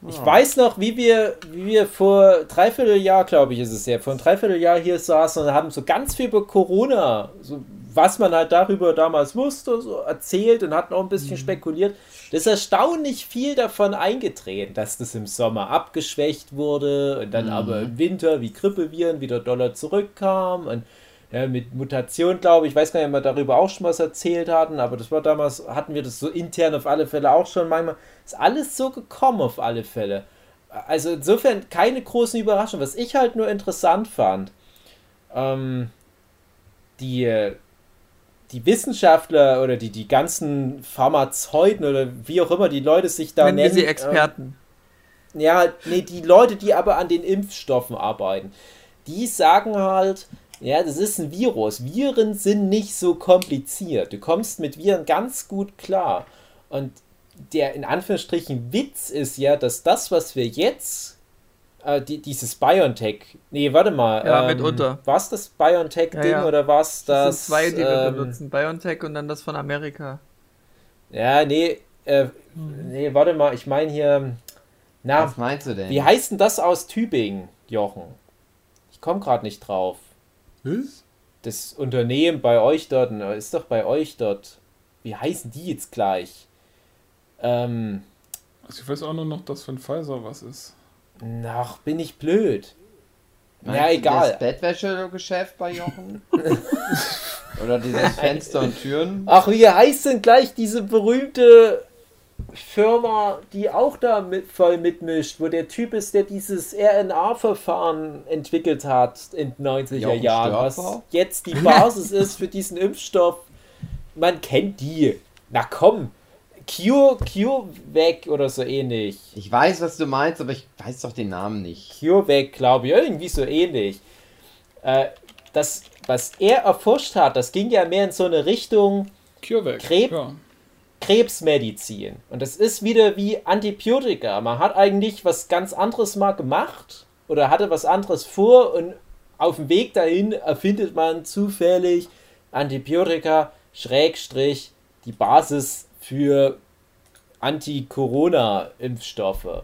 Ich weiß noch, wie wir, wie wir vor dreiviertel Jahr, glaube ich, ist es ja, vor einem Dreivierteljahr hier saßen und haben so ganz viel über Corona, so was man halt darüber damals wusste, so erzählt und hatten auch ein bisschen spekuliert. Da ist erstaunlich viel davon eingetreten, dass das im Sommer abgeschwächt wurde und dann aber im Winter wie Grippeviren wieder doller zurückkam und ja, mit Mutation, glaube ich, ich weiß gar nicht, ob wir darüber auch schon was erzählt hatten, aber das war damals, hatten wir das so intern auf alle Fälle auch schon manchmal. Ist alles so gekommen auf alle Fälle. Also insofern keine großen Überraschungen. Was ich halt nur interessant fand, ähm, die, die Wissenschaftler oder die, die ganzen Pharmazeuten oder wie auch immer die Leute sich da Nennen wir nennen. sie ähm, Experten. ja, nee, die Leute, die aber an den Impfstoffen arbeiten, die sagen halt, ja, das ist ein Virus. Viren sind nicht so kompliziert. Du kommst mit Viren ganz gut klar. Und der in Anführungsstrichen Witz ist ja, dass das, was wir jetzt, äh, die, dieses BioNTech, nee, warte mal, Ja, ähm, mitunter. war es das BioNTech-Ding Ja, ja. oder was Das, das? sind zwei, die wir ähm, benutzen. BioNTech und dann das von Amerika. Ja, nee, äh, nee, warte mal, ich meine hier, na, Was meinst du denn? Wie heißt denn das aus Tübingen, Jochen? Ich komme gerade nicht drauf. Was? Das Unternehmen bei euch dort, ist doch bei euch dort. Wie heißen die jetzt gleich? Ähm, Also ich weiß auch nur noch, dass von Pfizer was ist. ach, bin ich blöd. Meinst ja, egal. Das Bettwäschegeschäft bei Jochen? Oder dieses Fenster und Türen? Ach, wie heißt denn gleich diese berühmte Firma, die auch da mit, voll mitmischt, wo der Typ ist, der dieses RNA-Verfahren entwickelt hat in den 90er Jochen Jahren, was jetzt die Basis ist für diesen Impfstoff. Man kennt die. Na komm, Cure, CureVac oder so ähnlich. Ich weiß, was du meinst, aber ich weiß doch den Namen nicht. CureVac, glaube ich, irgendwie so ähnlich. Äh, das, was er erforscht hat, das ging ja mehr in so eine Richtung, CureVac. Krebs- Ja. Krebsmedizin. Und das ist wieder wie Antibiotika. Man hat eigentlich was ganz anderes mal gemacht oder hatte was anderes vor und auf dem Weg dahin erfindet man zufällig Antibiotika, Schrägstrich, die Basis für Anti-Corona-Impfstoffe.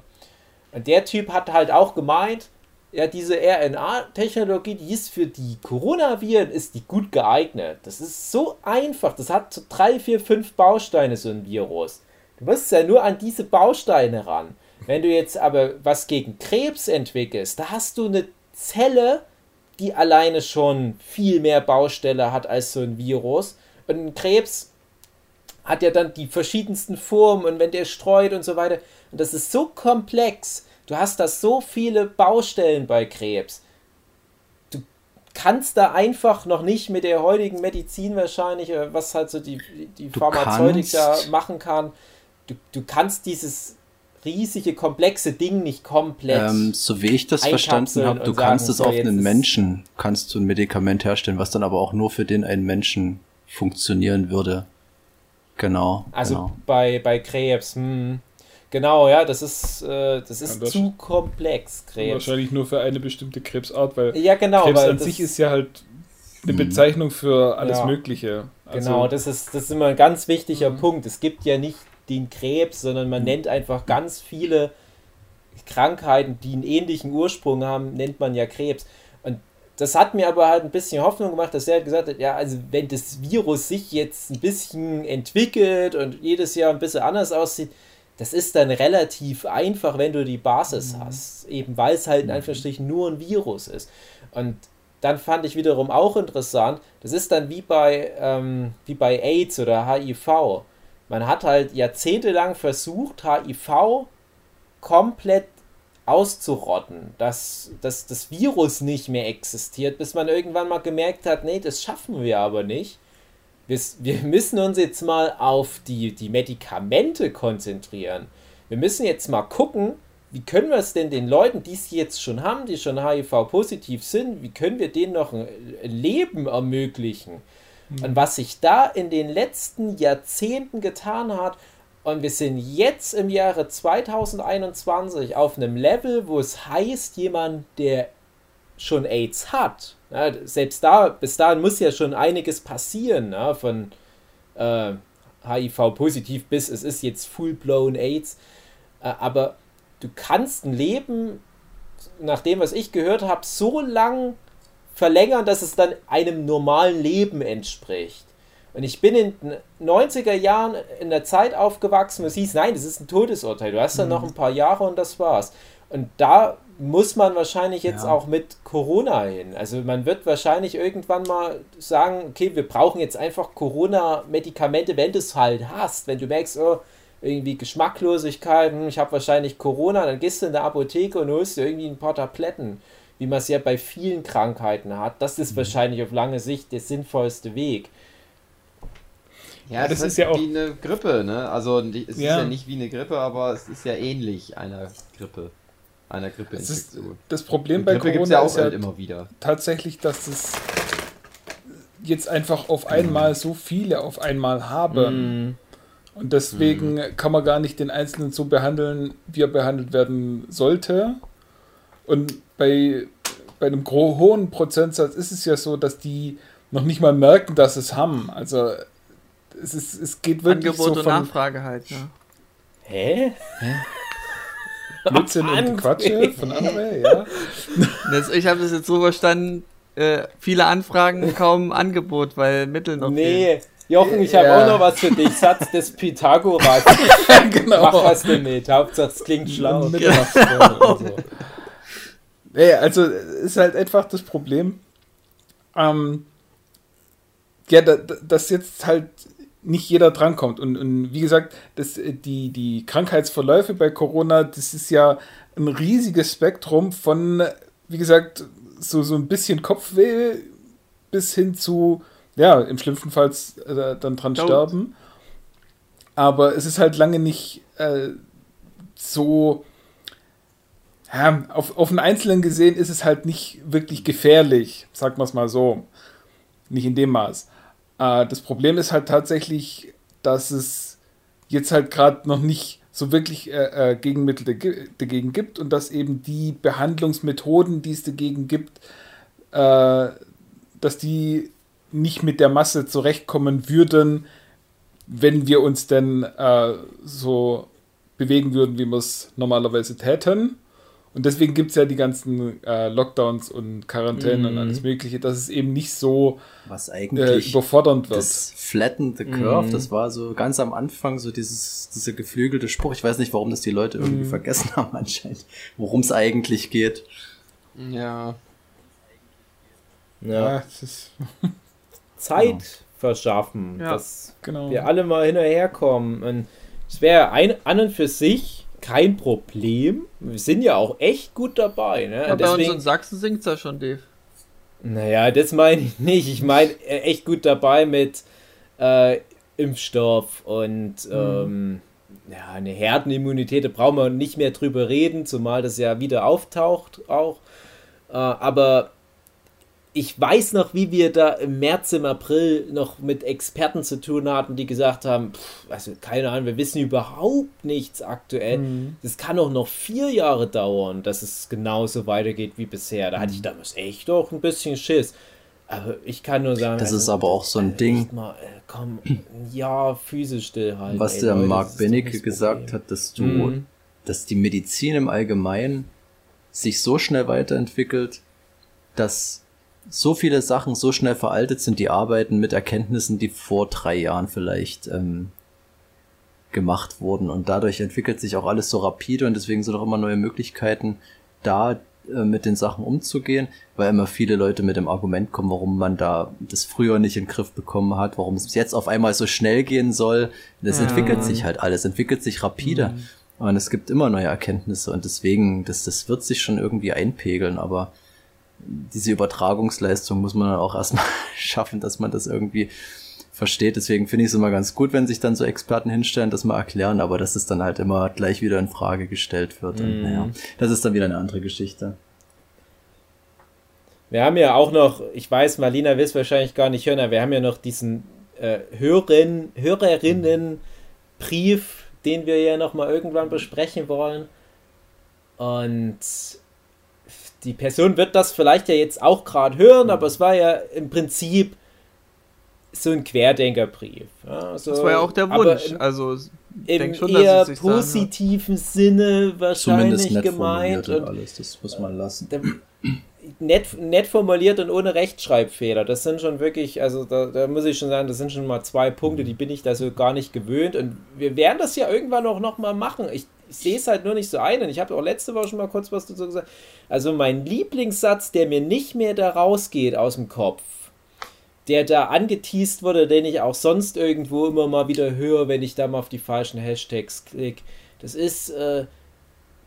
Und der Typ hat halt auch gemeint, ja, diese RNA-Technologie, die ist für die Coronaviren, ist die gut geeignet. Das ist so einfach. Das hat so drei, vier, fünf Bausteine, so ein Virus. Du musst ja nur an diese Bausteine ran. Wenn du jetzt aber was gegen Krebs entwickelst, da hast du eine Zelle, die alleine schon viel mehr Baustelle hat als so ein Virus. Und ein Krebs hat ja dann die verschiedensten Formen und wenn der streut und so weiter. Und das ist so komplex. Du hast da so viele Baustellen bei Krebs. Du kannst da einfach noch nicht mit der heutigen Medizin wahrscheinlich, äh, was halt so die, die Du Pharmazeutik da kannst- machen kann, du, du kannst dieses riesige, komplexe Ding nicht komplett. Ähm, so wie ich das verstanden habe, du kannst es so, auf einen Menschen, kannst du ein Medikament herstellen, was dann aber auch nur für den einen Menschen funktionieren würde. Genau. Also genau. bei, bei Krebs, hm. Genau, ja, das ist, äh, das ist zu komplex, Krebs. wahrscheinlich nur für eine bestimmte Krebsart, weil Ja, genau, Krebs weil an sich ist ja halt eine Bezeichnung für alles Ja. Mögliche. Also, Genau, das ist, das ist immer ein ganz wichtiger Mhm. Punkt. Es gibt ja nicht den Krebs, sondern man nennt einfach ganz viele Krankheiten, die einen ähnlichen Ursprung haben, nennt man ja Krebs. Und das hat mir aber halt ein bisschen Hoffnung gemacht, dass er halt gesagt hat, ja, also wenn das Virus sich jetzt ein bisschen entwickelt und jedes Jahr ein bisschen anders aussieht, das ist dann relativ einfach, wenn du die Basis mhm. hast. Eben weil es halt in Anführungsstrichen nur ein Virus ist. Und dann fand ich wiederum auch interessant, das ist dann wie bei, ähm, wie bei AIDS oder HIV. Man hat halt jahrzehntelang versucht, HIV komplett auszurotten, dass, dass das Virus nicht mehr existiert, bis man irgendwann mal gemerkt hat, nee, das schaffen wir aber nicht. Wir, wir müssen uns jetzt mal auf die, die Medikamente konzentrieren. Wir müssen jetzt mal gucken, wie können wir es denn den Leuten, die es jetzt schon haben, die schon HIV-positiv sind, wie können wir denen noch ein Leben ermöglichen? Mhm. Und was sich da in den letzten Jahrzehnten getan hat, und wir sind jetzt im Jahre 2021 auf einem Level, wo es heißt, jemand, der schon AIDS hat, ja, selbst da, bis dahin muss ja schon einiges passieren, ja, von äh, HIV-positiv bis es ist jetzt full-blown AIDS. Äh, aber du kannst ein Leben, nach dem, was ich gehört habe, so lang verlängern, dass es dann einem normalen Leben entspricht. Und ich bin in den 90er Jahren in der Zeit aufgewachsen, wo es hieß, nein, das ist ein Todesurteil. Du hast dann mhm. noch ein paar Jahre und das war's. Und da muss man wahrscheinlich jetzt ja. auch mit Corona hin. Also man wird wahrscheinlich irgendwann mal sagen, okay, wir brauchen jetzt einfach Corona-Medikamente, wenn du es halt hast. Wenn du merkst, oh, irgendwie Geschmacklosigkeit, hm, ich habe wahrscheinlich Corona, dann gehst du in der Apotheke und holst dir irgendwie ein paar Tabletten, wie man es ja bei vielen Krankheiten hat. Das ist mhm. wahrscheinlich auf lange Sicht der sinnvollste Weg. Ja, das, das ist ja auch wie eine Grippe, ne? Also es ja. ist ja nicht wie eine Grippe, aber es ist ja ähnlich einer Grippe. Einer Grippeinfektion. Das, das Problem bei Grippe Corona ja ist halt immer wieder. tatsächlich, dass es jetzt einfach auf einmal so viele auf einmal haben. Mm. Und deswegen mm. kann man gar nicht den Einzelnen so behandeln, wie er behandelt werden sollte. Und bei, bei einem hohen Prozentsatz ist es ja so, dass die noch nicht mal merken, dass sie es haben. Also es, ist, es geht wirklich Angebot so von... und Nachfrage halt, ne? Hä? Hä? Blödsinn und Quatsche von André, ja. Das, ich habe das jetzt so verstanden, äh, viele Anfragen, kaum Angebot, weil Mittel noch Nee, fehlen. Jochen, ich habe ja. auch noch was für dich. Satz des Pythagoras. genau. Mach was damit. Hauptsache es klingt schlau. Genau. So. Nee, also ist halt einfach das Problem. Ähm, ja, da, dass jetzt halt nicht jeder drankommt. Und, und wie gesagt, das, äh, die, die Krankheitsverläufe bei Corona, das ist ja ein riesiges Spektrum von, wie gesagt, so, so ein bisschen Kopfweh bis hin zu, ja, im schlimmsten Fall äh, dann dran Don't. sterben. Aber es ist halt lange nicht äh, so. Ja, auf, auf einen Einzelnen gesehen ist es halt nicht wirklich gefährlich, sagen wir es mal so. Nicht in dem Maß. Äh, das Problem ist halt tatsächlich, dass es jetzt halt gerade noch nicht so wirklich äh, äh, Gegenmittel dagegen gibt und dass eben die Behandlungsmethoden, die es dagegen gibt, äh, dass die nicht mit der Masse zurechtkommen würden, wenn wir uns denn äh, so bewegen würden, wie wir es normalerweise täten. Und deswegen gibt es ja die ganzen äh, Lockdowns und Quarantäne mhm. und alles Mögliche, dass es eben nicht so Was eigentlich äh, überfordernd wird. Das Flatten the Curve, mhm. das war so ganz am Anfang so dieses, dieser geflügelte Spruch. Ich weiß nicht, warum das die Leute irgendwie mhm. vergessen haben anscheinend, worum es eigentlich geht. Ja. Ja. ja Zeit genau. verschaffen, ja. dass genau. wir alle mal hinterherkommen. Und es wäre an und für sich kein Problem. Wir sind ja auch echt gut dabei. Ne? Ja, bei Deswegen, uns in Sachsen singt es ja schon, Dave. Naja, das meine ich nicht. Ich meine äh, echt gut dabei mit äh, Impfstoff und mhm. ähm, ja, eine Herdenimmunität. Da brauchen wir nicht mehr drüber reden, zumal das ja wieder auftaucht auch. Äh, aber ich weiß noch, wie wir da im März, im April noch mit Experten zu tun hatten, die gesagt haben, pff, also keine Ahnung, wir wissen überhaupt nichts aktuell. Mhm. Das kann auch noch vier Jahre dauern, dass es genauso weitergeht wie bisher. Da hatte ich mhm. damals echt auch ein bisschen Schiss. Aber ich kann nur sagen, das also, ist aber auch so ein äh, Ding. Mal, äh, komm, ja, physisch stillhalten. Was ey, der Leute, Marc Benecke gesagt hat, dass du, mhm. dass die Medizin im Allgemeinen sich so schnell weiterentwickelt, dass so viele Sachen so schnell veraltet sind, die arbeiten mit Erkenntnissen, die vor drei Jahren vielleicht ähm, gemacht wurden. Und dadurch entwickelt sich auch alles so rapide und deswegen sind auch immer neue Möglichkeiten da, äh, mit den Sachen umzugehen, weil immer viele Leute mit dem Argument kommen, warum man da das früher nicht in den Griff bekommen hat, warum es jetzt auf einmal so schnell gehen soll. Das Ja. entwickelt sich halt alles, entwickelt sich rapide. Und es gibt immer neue Erkenntnisse und deswegen, das, das wird sich schon irgendwie einpegeln, aber diese Übertragungsleistung muss man dann auch erstmal schaffen, dass man das irgendwie versteht. Deswegen finde ich es immer ganz gut, wenn sich dann so Experten hinstellen, das mal erklären, aber dass es dann halt immer gleich wieder in Frage gestellt wird. Und Mhm. naja, das ist dann wieder eine andere Geschichte. Wir haben ja auch noch, ich weiß, Marlina will es wahrscheinlich gar nicht hören, aber wir haben ja noch diesen äh, Hörerin, Hörerinnenbrief, den wir ja noch mal irgendwann besprechen wollen. Und die Person wird das vielleicht ja jetzt auch gerade hören, aber es war ja im Prinzip so ein Querdenkerbrief. Ja, so, Das war ja auch der Wunsch. Im, Also, im schon, eher anhört. positiven Sinne wahrscheinlich Zumindest nett gemeint. Und alles, das muss man lassen. Nett, nett formuliert und ohne Rechtschreibfehler. Das sind schon wirklich, also da, da muss ich schon sagen, das sind schon mal zwei Punkte, die bin ich da so gar nicht gewöhnt. Und wir werden das ja irgendwann auch noch mal machen. Ich, ich sehe es halt nur nicht so ein. Und ich habe auch letzte Woche schon mal kurz was dazu gesagt. Also mein Lieblingssatz, der mir nicht mehr da rausgeht aus dem Kopf, der da angeteased wurde, den ich auch sonst irgendwo immer mal wieder höre, wenn ich da mal auf die falschen Hashtags klicke. Das ist, äh,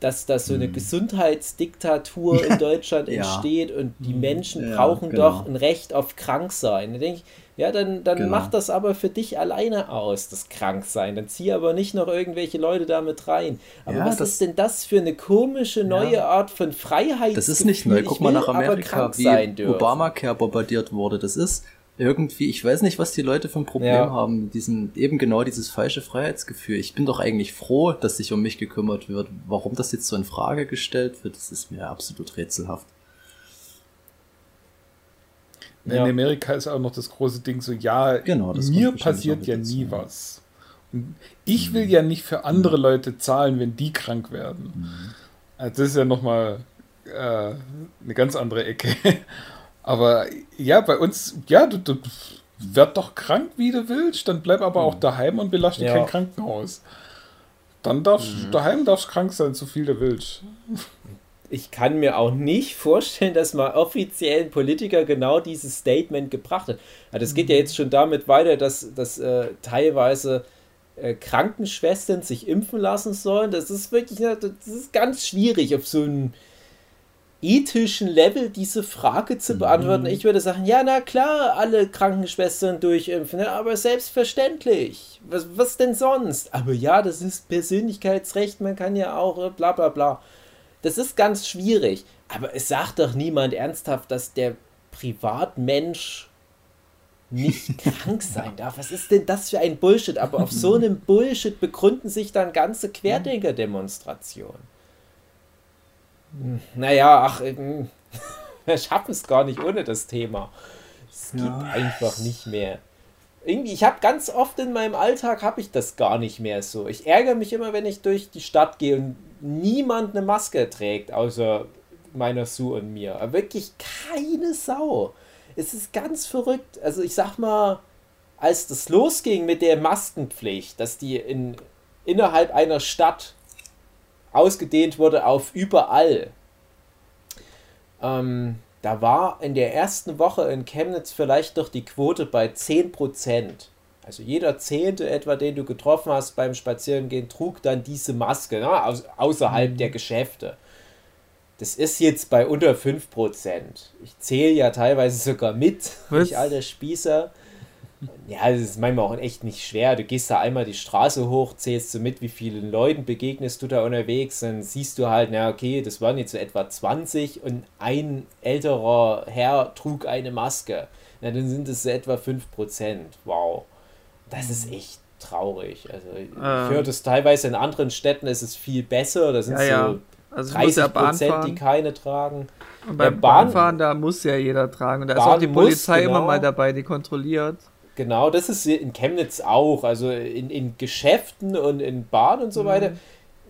dass da so eine Gesundheitsdiktatur in Deutschland Ja. entsteht und die Menschen Ja, brauchen genau. doch ein Recht auf Kranksein. Da denke ich, ja, dann, dann Genau. mach das aber für dich alleine aus, das Kranksein. Dann zieh aber nicht noch irgendwelche Leute damit rein. Aber Ja, was das- ist denn das für eine komische neue Art von Freiheit? Das ist nicht neu. Guck mal nach Amerika, wie. Obamacare bombardiert wurde. Das ist irgendwie, ich weiß nicht, was die Leute für ein Problem Ja. haben mit diesem, eben genau dieses falsche Freiheitsgefühl. Ich bin doch eigentlich froh, dass sich um mich gekümmert wird. Warum das jetzt so in Frage gestellt wird, das ist mir absolut rätselhaft. In Ja. Amerika ist auch noch das große Ding so, ja, Genau, das mir passiert ja nie ja. was. Und ich will ja nicht für andere Leute zahlen, wenn die krank werden. Also das ist ja nochmal äh, eine ganz andere Ecke. Aber ja, bei uns, ja, du, du werd doch krank, wie du willst, dann bleib aber auch daheim und belaste Ja. kein Krankenhaus. Dann darfst daheim darfst krank sein, so viel du willst. ich kann mir auch nicht vorstellen, dass mal offiziell ein Politiker genau dieses Statement gebracht hat. Also das geht ja jetzt schon damit weiter, dass, dass äh, teilweise äh, Krankenschwestern sich impfen lassen sollen. Das ist wirklich, das ist ganz schwierig auf so einem ethischen Level diese Frage zu beantworten. Ich würde sagen, ja, na klar, alle Krankenschwestern durchimpfen, ne, aber selbstverständlich. Was, was denn sonst? Aber ja, das ist Persönlichkeitsrecht, man kann ja auch äh, bla bla bla. Das ist ganz schwierig. Aber es sagt doch niemand ernsthaft, dass der Privatmensch nicht krank sein darf. Was ist denn das für ein Bullshit? Aber auf so einem Bullshit begründen sich dann ganze Querdenker-Demonstrationen. Naja, ach, ähm, wir schaffen es gar nicht ohne das Thema. Es geht einfach nicht mehr. Irgendwie, ich habe ganz oft in meinem Alltag habe ich das gar nicht mehr so. Ich ärgere mich immer, wenn ich durch die Stadt gehe und niemand eine Maske trägt, außer meiner Sue und mir. Aber wirklich keine Sau. Es ist ganz verrückt. Also ich sag mal, als das losging mit der Maskenpflicht, dass die in, innerhalb einer Stadt ausgedehnt wurde auf überall, ähm, da war in der ersten Woche in Chemnitz vielleicht doch die Quote bei 10%. Also jeder Zehnte etwa, den du getroffen hast beim Spazierengehen, trug dann diese Maske, ne, aus, außerhalb der Geschäfte. Das ist jetzt bei unter 5%. Ich zähle ja teilweise sogar mit, Was? ich alter Spießer. Ja, das ist manchmal auch echt nicht schwer. Du gehst da einmal die Straße hoch, zählst du mit, wie vielen Leuten begegnest du da unterwegs, dann siehst du halt, na okay, das waren jetzt so etwa 20 und ein älterer Herr trug eine Maske. Na, dann sind es so etwa 5%. Wow. Das ist echt traurig. Also ich Ähm. höre das teilweise in anderen Städten, ist es viel besser. Da sind Ja, ja. so Also ich muss 30 ja Prozent, die keine tragen. Und beim Ja, Bahn- Bahnfahren, da muss ja jeder tragen. Und da ist Bahn auch die muss, Polizei immer genau. mal dabei, die kontrolliert. Genau, das ist in Chemnitz auch. Also in, in Geschäften und in Bahn und so weiter,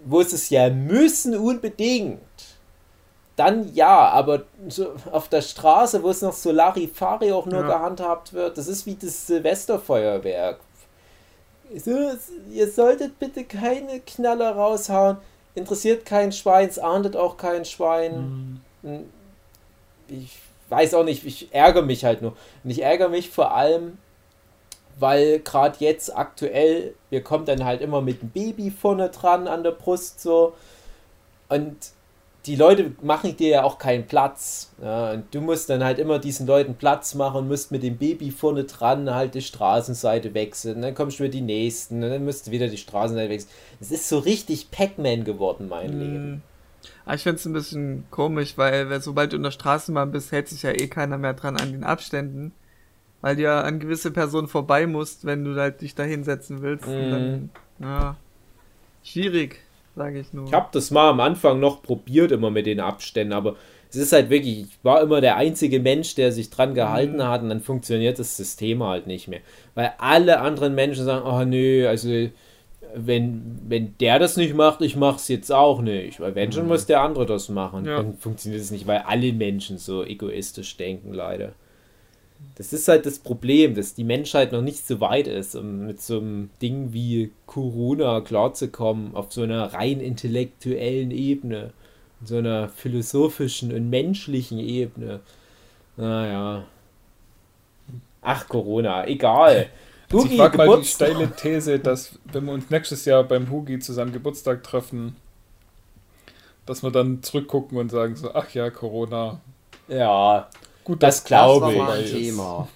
wo es es ja müssen unbedingt. dann ja, aber so auf der Straße, wo es noch so Larifari auch nur Ja. gehandhabt wird, das ist wie das Silvesterfeuerwerk. So, ihr solltet bitte keine Knaller raushauen. Interessiert kein Schwein, es ahndet auch kein Schwein. Ich weiß auch nicht, ich ärgere mich halt nur. Und ich ärgere mich vor allem, weil gerade jetzt aktuell, wir kommen dann halt immer mit dem Baby vorne dran an der Brust so. Und die Leute machen dir ja auch keinen Platz. Ja, und du musst dann halt immer diesen Leuten Platz machen, musst mit dem Baby vorne dran halt die Straßenseite wechseln. Dann kommst du wieder die nächsten und dann musst du wieder die Straßenseite wechseln. Es ist so richtig Pac-Man geworden, mein Leben. Mhm. Aber ich finde es ein bisschen komisch, weil weil sobald du in der Straßenbahn bist, hält sich ja eh keiner mehr dran an den Abständen. Weil du ja an gewisse Personen vorbei musst, wenn du halt dich da hinsetzen willst. Mhm. dann, ja, schwierig, sage ich nur. Ich habe das mal am Anfang noch probiert, immer mit den Abständen, aber es ist halt wirklich, ich war immer der einzige Mensch, der sich dran gehalten hat und dann funktioniert das System halt nicht mehr. Weil alle anderen Menschen sagen, oh nö, also wenn, wenn der das nicht macht, ich mach's jetzt auch nicht. Weil wenn schon muss der andere das machen. Ja. Dann funktioniert es nicht, weil alle Menschen so egoistisch denken, leider. Das ist halt das Problem, dass die Menschheit noch nicht so weit ist, um mit so einem Ding wie Corona klarzukommen, auf so einer rein intellektuellen Ebene, so einer philosophischen und menschlichen Ebene. Naja. Ach, Corona, egal. Also Hugi, ich wage mal die steile These, dass wenn wir uns nächstes Jahr beim Hugi zu seinem Geburtstag treffen, dass wir dann zurückgucken und sagen so, ach ja, Corona. Ja, Gut, Das das ich. ist. Thema.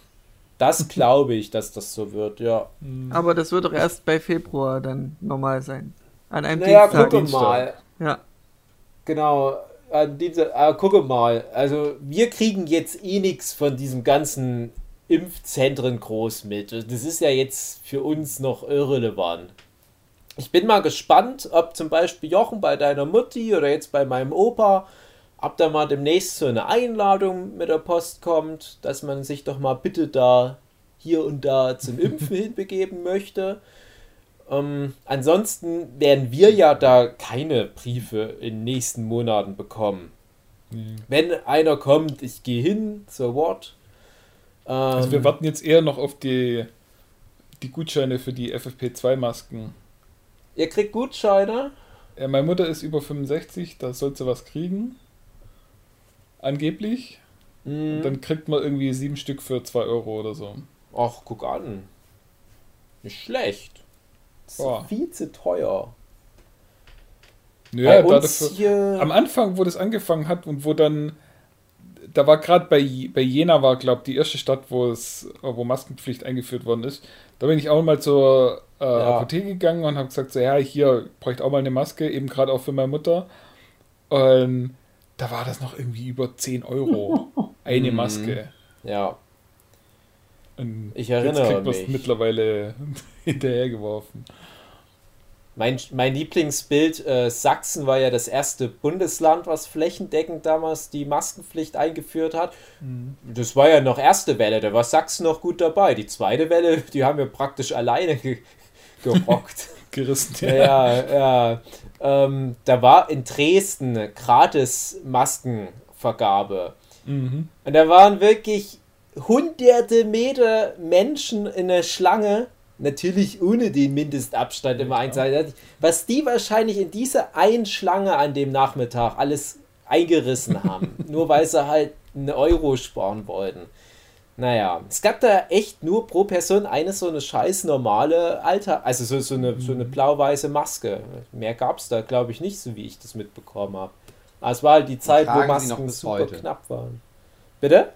das glaube ich, dass das so wird, ja. Aber das wird doch erst bei Februar dann normal sein. An einem Naja, Dienstag. gucke mal. Ja. Genau, an diese, äh, gucke mal, also wir kriegen jetzt eh nichts von diesem ganzen Impfzentren groß mit. Das ist ja jetzt für uns noch irrelevant. Ich bin mal gespannt, ob zum Beispiel Jochen bei deiner Mutti oder jetzt bei meinem Opa, ob da mal demnächst so eine Einladung mit der Post kommt, dass man sich doch mal bitte da hier und da zum Impfen hinbegeben möchte. Ähm, ansonsten werden wir ja da keine Briefe in den nächsten Monaten bekommen. Wenn einer kommt, ich gehe hin, so what? Ähm, Also wir warten jetzt eher noch auf die, die Gutscheine für die FFP2-Masken. ihr kriegt Gutscheine. Ja, meine Mutter ist über 65, da soll sie was kriegen. Angeblich. Hm, Dann kriegt man irgendwie sieben Stück für 2 Euro oder so. Ach, guck an. Nicht schlecht. Das ist Boah. viel zu teuer. Ja, Bei da dafür, am Anfang, wo das angefangen hat und wo dann, da war gerade bei, bei Jena war, glaube die erste Stadt, wo es, wo Maskenpflicht eingeführt worden ist. Da bin ich auch mal zur äh, Ja. Apotheke gegangen und habe gesagt, so ja, hier bräuchte auch mal eine Maske, eben gerade auch für meine Mutter. Und da war das noch irgendwie über 10 Euro. Eine Mhm. Maske. Ja, Und Ich jetzt erinnere man's mich. mittlerweile hinterhergeworfen. mein, mein Lieblingsbild, äh, Sachsen war ja das erste Bundesland, was flächendeckend damals die Maskenpflicht eingeführt hat. Das war ja noch erste Welle, da war Sachsen noch gut dabei. Die zweite Welle, die haben wir praktisch alleine ge gerockt. Gerissen. Ja, ja, ja. Ähm, da war in Dresden eine gratis Maskenvergabe. Mhm. Und da waren wirklich hunderte Meter Menschen in der Schlange. Natürlich ohne den Mindestabstand immer einseitig. Was die wahrscheinlich in dieser einen Schlange an dem Nachmittag alles eingerissen haben. nur weil sie halt einen Euro sparen wollten. Naja, es gab da echt nur pro Person eine so eine scheiß normale Alter, also so, so eine, so eine blau-weiße Maske. Mehr gab es da, glaube ich, nicht, so wie ich das mitbekommen habe. Aber es war halt die Zeit, wo sie noch Masken super heute. knapp waren. Bitte?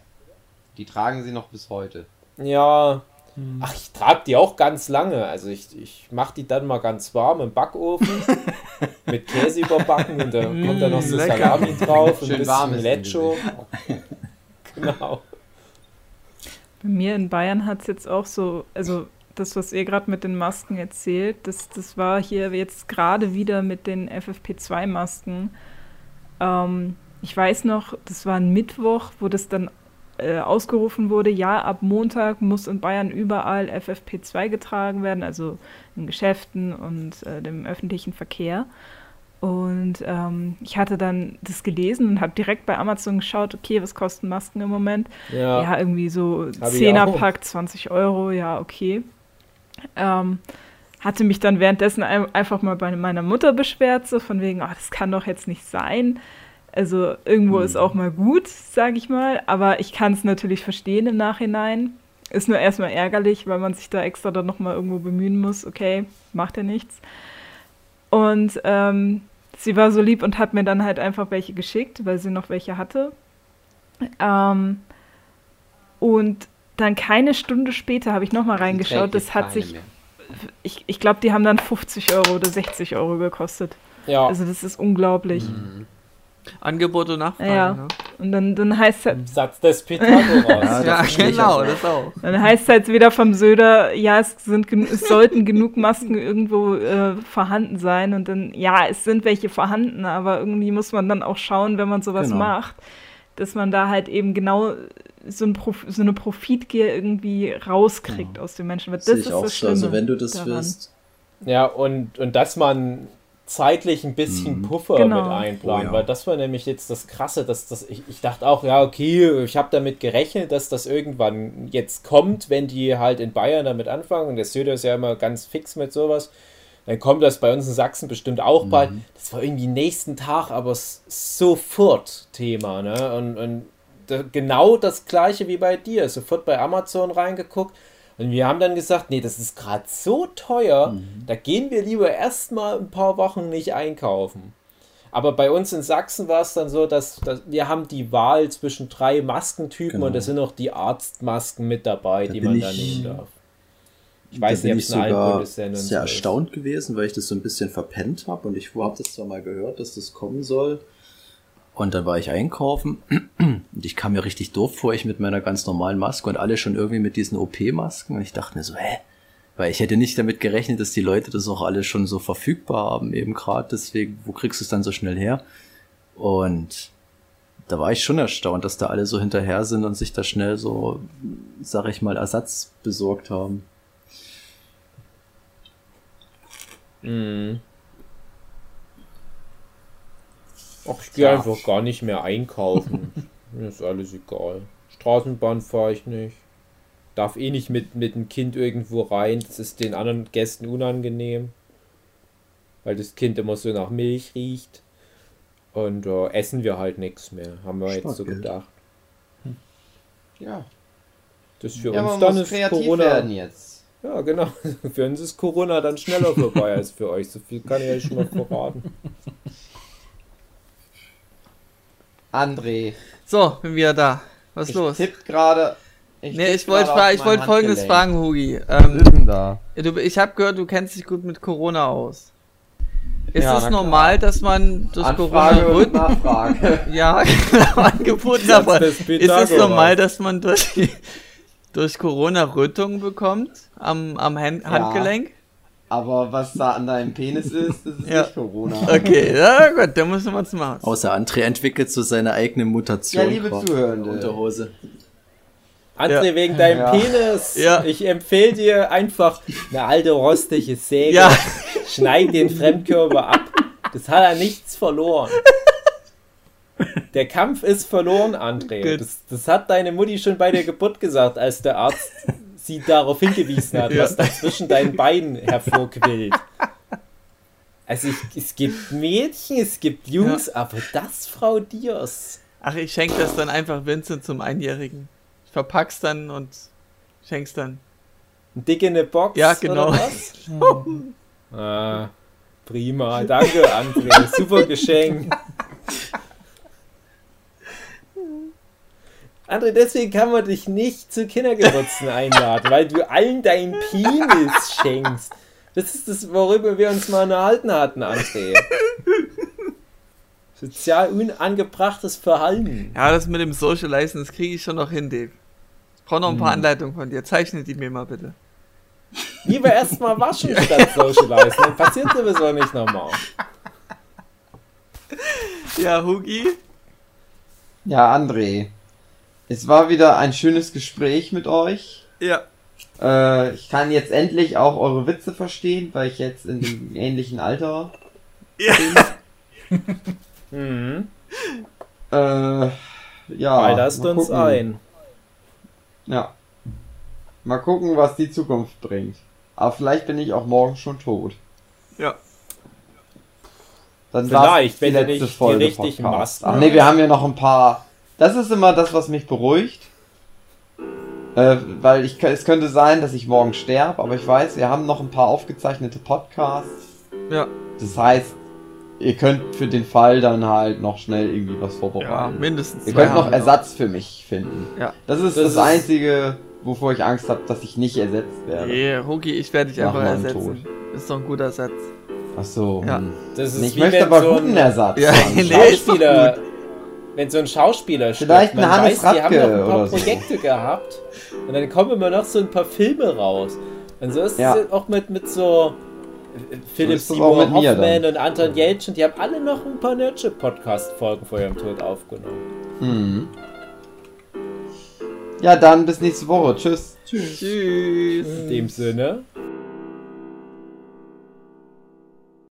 Die tragen sie noch bis heute. Ja. Ach, ich trage die auch ganz lange. Also ich, ich mache die dann mal ganz warm im Backofen mit Käse überbacken und dann kommt da noch so lecker. Salami drauf und ein Schön warm bisschen Lecho. Genau. Bei mir in Bayern hat es jetzt auch so, also das, was ihr gerade mit den Masken erzählt, das, das war hier jetzt gerade wieder mit den FFP2-Masken. Ähm, ich weiß noch, das war ein Mittwoch, wo das dann äh, ausgerufen wurde, ja, ab Montag muss in Bayern überall FFP2 getragen werden, also in Geschäften und äh, dem öffentlichen Verkehr. Und ähm, ich hatte dann das gelesen und habe direkt bei Amazon geschaut, okay, was kosten Masken im Moment? Ja. Ja, irgendwie so Hab ich 10er-Pack, 20 Euro, ja, okay. Ähm, hatte mich dann währenddessen ein, einfach mal bei meiner Mutter beschwert, so von wegen, ach, das kann doch jetzt nicht sein. Also irgendwo ist auch mal gut, sage ich mal, aber ich kann es natürlich verstehen im Nachhinein. Ist nur erstmal ärgerlich, weil man sich da extra dann nochmal irgendwo bemühen muss. Okay, macht ja nichts. Und ähm, sie war so lieb und hat mir dann halt einfach welche geschickt, weil sie noch welche hatte. Ähm, und dann keine Stunde später habe ich nochmal reingeschaut. Das hat sich, ich, ich glaube, die haben dann 50 Euro oder 60 Euro gekostet. Ja. Also das ist unglaublich. Angebot und Nachfrage. Ja. Ne? Und dann, dann heißt halt, Satz des Pythagoras. Ja, ich genau, das auch. dann heißt halt wieder vom Söder, ja, es sind es sollten genug Masken irgendwo äh, vorhanden sein. Und dann, ja, es sind welche vorhanden, aber irgendwie muss man dann auch schauen, wenn man sowas Genau. macht, dass man da halt eben genau so, ein Prof so eine Profitgier irgendwie rauskriegt aus den Menschen. Weil das Sehe ist auch das so. Schlimme. Also wenn du das daran. willst, Ja, und, und dass man zeitlich ein bisschen Puffer Genau. mit einplanen, Oh ja. weil das war nämlich jetzt das Krasse, dass das, ich, ich dachte auch, ja, okay, ich habe damit gerechnet, dass das irgendwann jetzt kommt, wenn die halt in Bayern damit anfangen und der Söder ist ja immer ganz fix mit sowas, dann kommt das bei uns in Sachsen bestimmt auch bald. Das war irgendwie nächsten Tag, aber sofort Thema, ne? Und, und da, genau das gleiche wie bei dir, sofort bei Amazon reingeguckt. Und wir haben dann gesagt, nee, das ist gerade so teuer, da gehen wir lieber erstmal ein paar Wochen nicht einkaufen. Aber bei uns in Sachsen war es dann so, dass, dass wir haben die Wahl zwischen drei Maskentypen Genau. und da sind auch die Arztmasken mit dabei, Da die man da nehmen darf. Ich weiß bin nicht, ich ob es in allen Bundesländern sehr so ist. erstaunt gewesen, weil ich das so ein bisschen verpennt habe und ich habe das zwar mal gehört, dass das kommen soll. Und dann war ich einkaufen und ich kam mir richtig doof vor, ich mit meiner ganz normalen Maske und alle schon irgendwie mit diesen OP-Masken und ich dachte mir so, hä? Weil ich hätte nicht damit gerechnet, dass die Leute das auch alle schon so verfügbar haben, eben gerade deswegen, wo kriegst du es dann so schnell her? Und da war ich schon erstaunt, dass da alle so hinterher sind und sich da schnell so, sag ich mal, Ersatz besorgt haben. Mhm. Ach, ich gehe einfach gar nicht mehr einkaufen. Mir ist alles egal. Straßenbahn fahre ich nicht. Darf eh nicht mit, mit dem Kind irgendwo rein. Das ist den anderen Gästen unangenehm. Weil das Kind immer so nach Milch riecht. Und äh, essen wir halt nichts mehr. Haben wir jetzt so Startgeld. gedacht. Ja, Das für ja uns man dann muss ist kreativ Corona. werden jetzt. Ja, genau. Für uns ist Corona dann schneller vorbei als für euch. So viel kann ich euch schon mal verraten. André, So, bin wieder da. Was ist ich los? tipp gerade. Nee, tipp ich wollte gerade ich mein wollte folgendes fragen, Hugi. Was Ähm, ist denn da? du, ich habe gehört, du kennst dich gut mit Corona aus. Ist Ja, es na klar. normal, dass man durch Anfrage Corona und Nachfrage. ja, genau, angeboten, Satz aber ist es normal, dass man durch, durch Corona Rötungen bekommt am, am Hand, Ja. Handgelenk? Aber was da an deinem Penis ist, das ist Ja. nicht Corona. Okay, ja gut, dann müssen wir uns machen. Außer André entwickelt so seine eigene Mutation. Ja, liebe. Zuhörende. Unterhose. André, Ja. wegen deinem Ja. Penis, Ja. ich empfehle dir einfach eine alte rostige Säge. Ja. Schneid den Fremdkörper ab. Das hat er nichts verloren. Der Kampf ist verloren, André. Das, das hat deine Mutti schon bei der Geburt gesagt, als der Arzt sie darauf hingewiesen hat, Ja. was da zwischen deinen Beinen hervorquillt. Also ich, es gibt Mädchen, es gibt Jungs, aber das, Frau Diers. Ach, ich schenke das dann einfach Vincent zum Einjährigen. Ich verpack's dann und schenk's dann. Ein Dick in eine Box? Ja, genau. Oder was? ah, prima. Danke, André. Super Geschenk. André, deswegen kann man dich nicht zu Kindergeburtstagen einladen, weil du allen deinen Penis schenkst. Das ist das, worüber wir uns mal unterhalten hatten, André. Sozial unangebrachtes Verhalten. Ja, das mit dem Socializen, das kriege ich schon noch hin, Dave. Ich brauche noch ein paar Anleitungen von dir. Zeichne die mir mal bitte. Lieber erstmal waschen statt socializen. Dann passiert sowieso nicht nochmal. Ja, Hugi? Ja, André. Es war wieder ein schönes Gespräch mit euch. Ja. Äh, ich kann jetzt endlich auch eure Witze verstehen, weil ich jetzt in dem ähnlichen Alter Ja. bin. Mhm. Äh, ja. Weil lasst mal uns gucken. ein. Ja. Mal gucken, was die Zukunft bringt. Aber vielleicht bin ich auch morgen schon tot. Ja. Dann Vielleicht, die wenn du letzte nicht die Folge richtigen Podcast. Masken Ach nee, wir haben ja noch ein paar. Das ist immer das, was mich beruhigt. Äh, weil ich, es könnte sein, dass ich morgen sterbe, aber ich weiß, wir haben noch ein paar aufgezeichnete Podcasts. Ja. Das heißt, ihr könnt für den Fall dann halt noch schnell irgendwie was Ja, vorbereiten. mindestens ihr könnt noch Ersatz für mich finden. Ja. Das ist Das das, ist- Einzige, wovor ich Angst habe, dass ich nicht ersetzt werde. Nee, Hugi, ich werde dich Nach einfach ersetzen. Ist doch ein guter Satz. Ach so. Ja. Das ist ich möchte aber so guten Ersatz. Ja, nee, ist doch Schauspieler, gut. Wenn so ein Schauspieler stirbt, Vielleicht ein man Hannes weiß, die haben noch ein Radke paar oder so. Projekte gehabt und dann kommen immer noch so ein paar Filme raus. Und so ist Ja. es auch mit, mit so äh, Philipp ist das Seymour Hoffman und Anton Jeltschen, die haben alle noch ein paar Nerdship-Podcast-Folgen vor ihrem Tod aufgenommen. Hm. Ja, dann bis nächste Woche. Tschüss. Tschüss. In dem Sinne.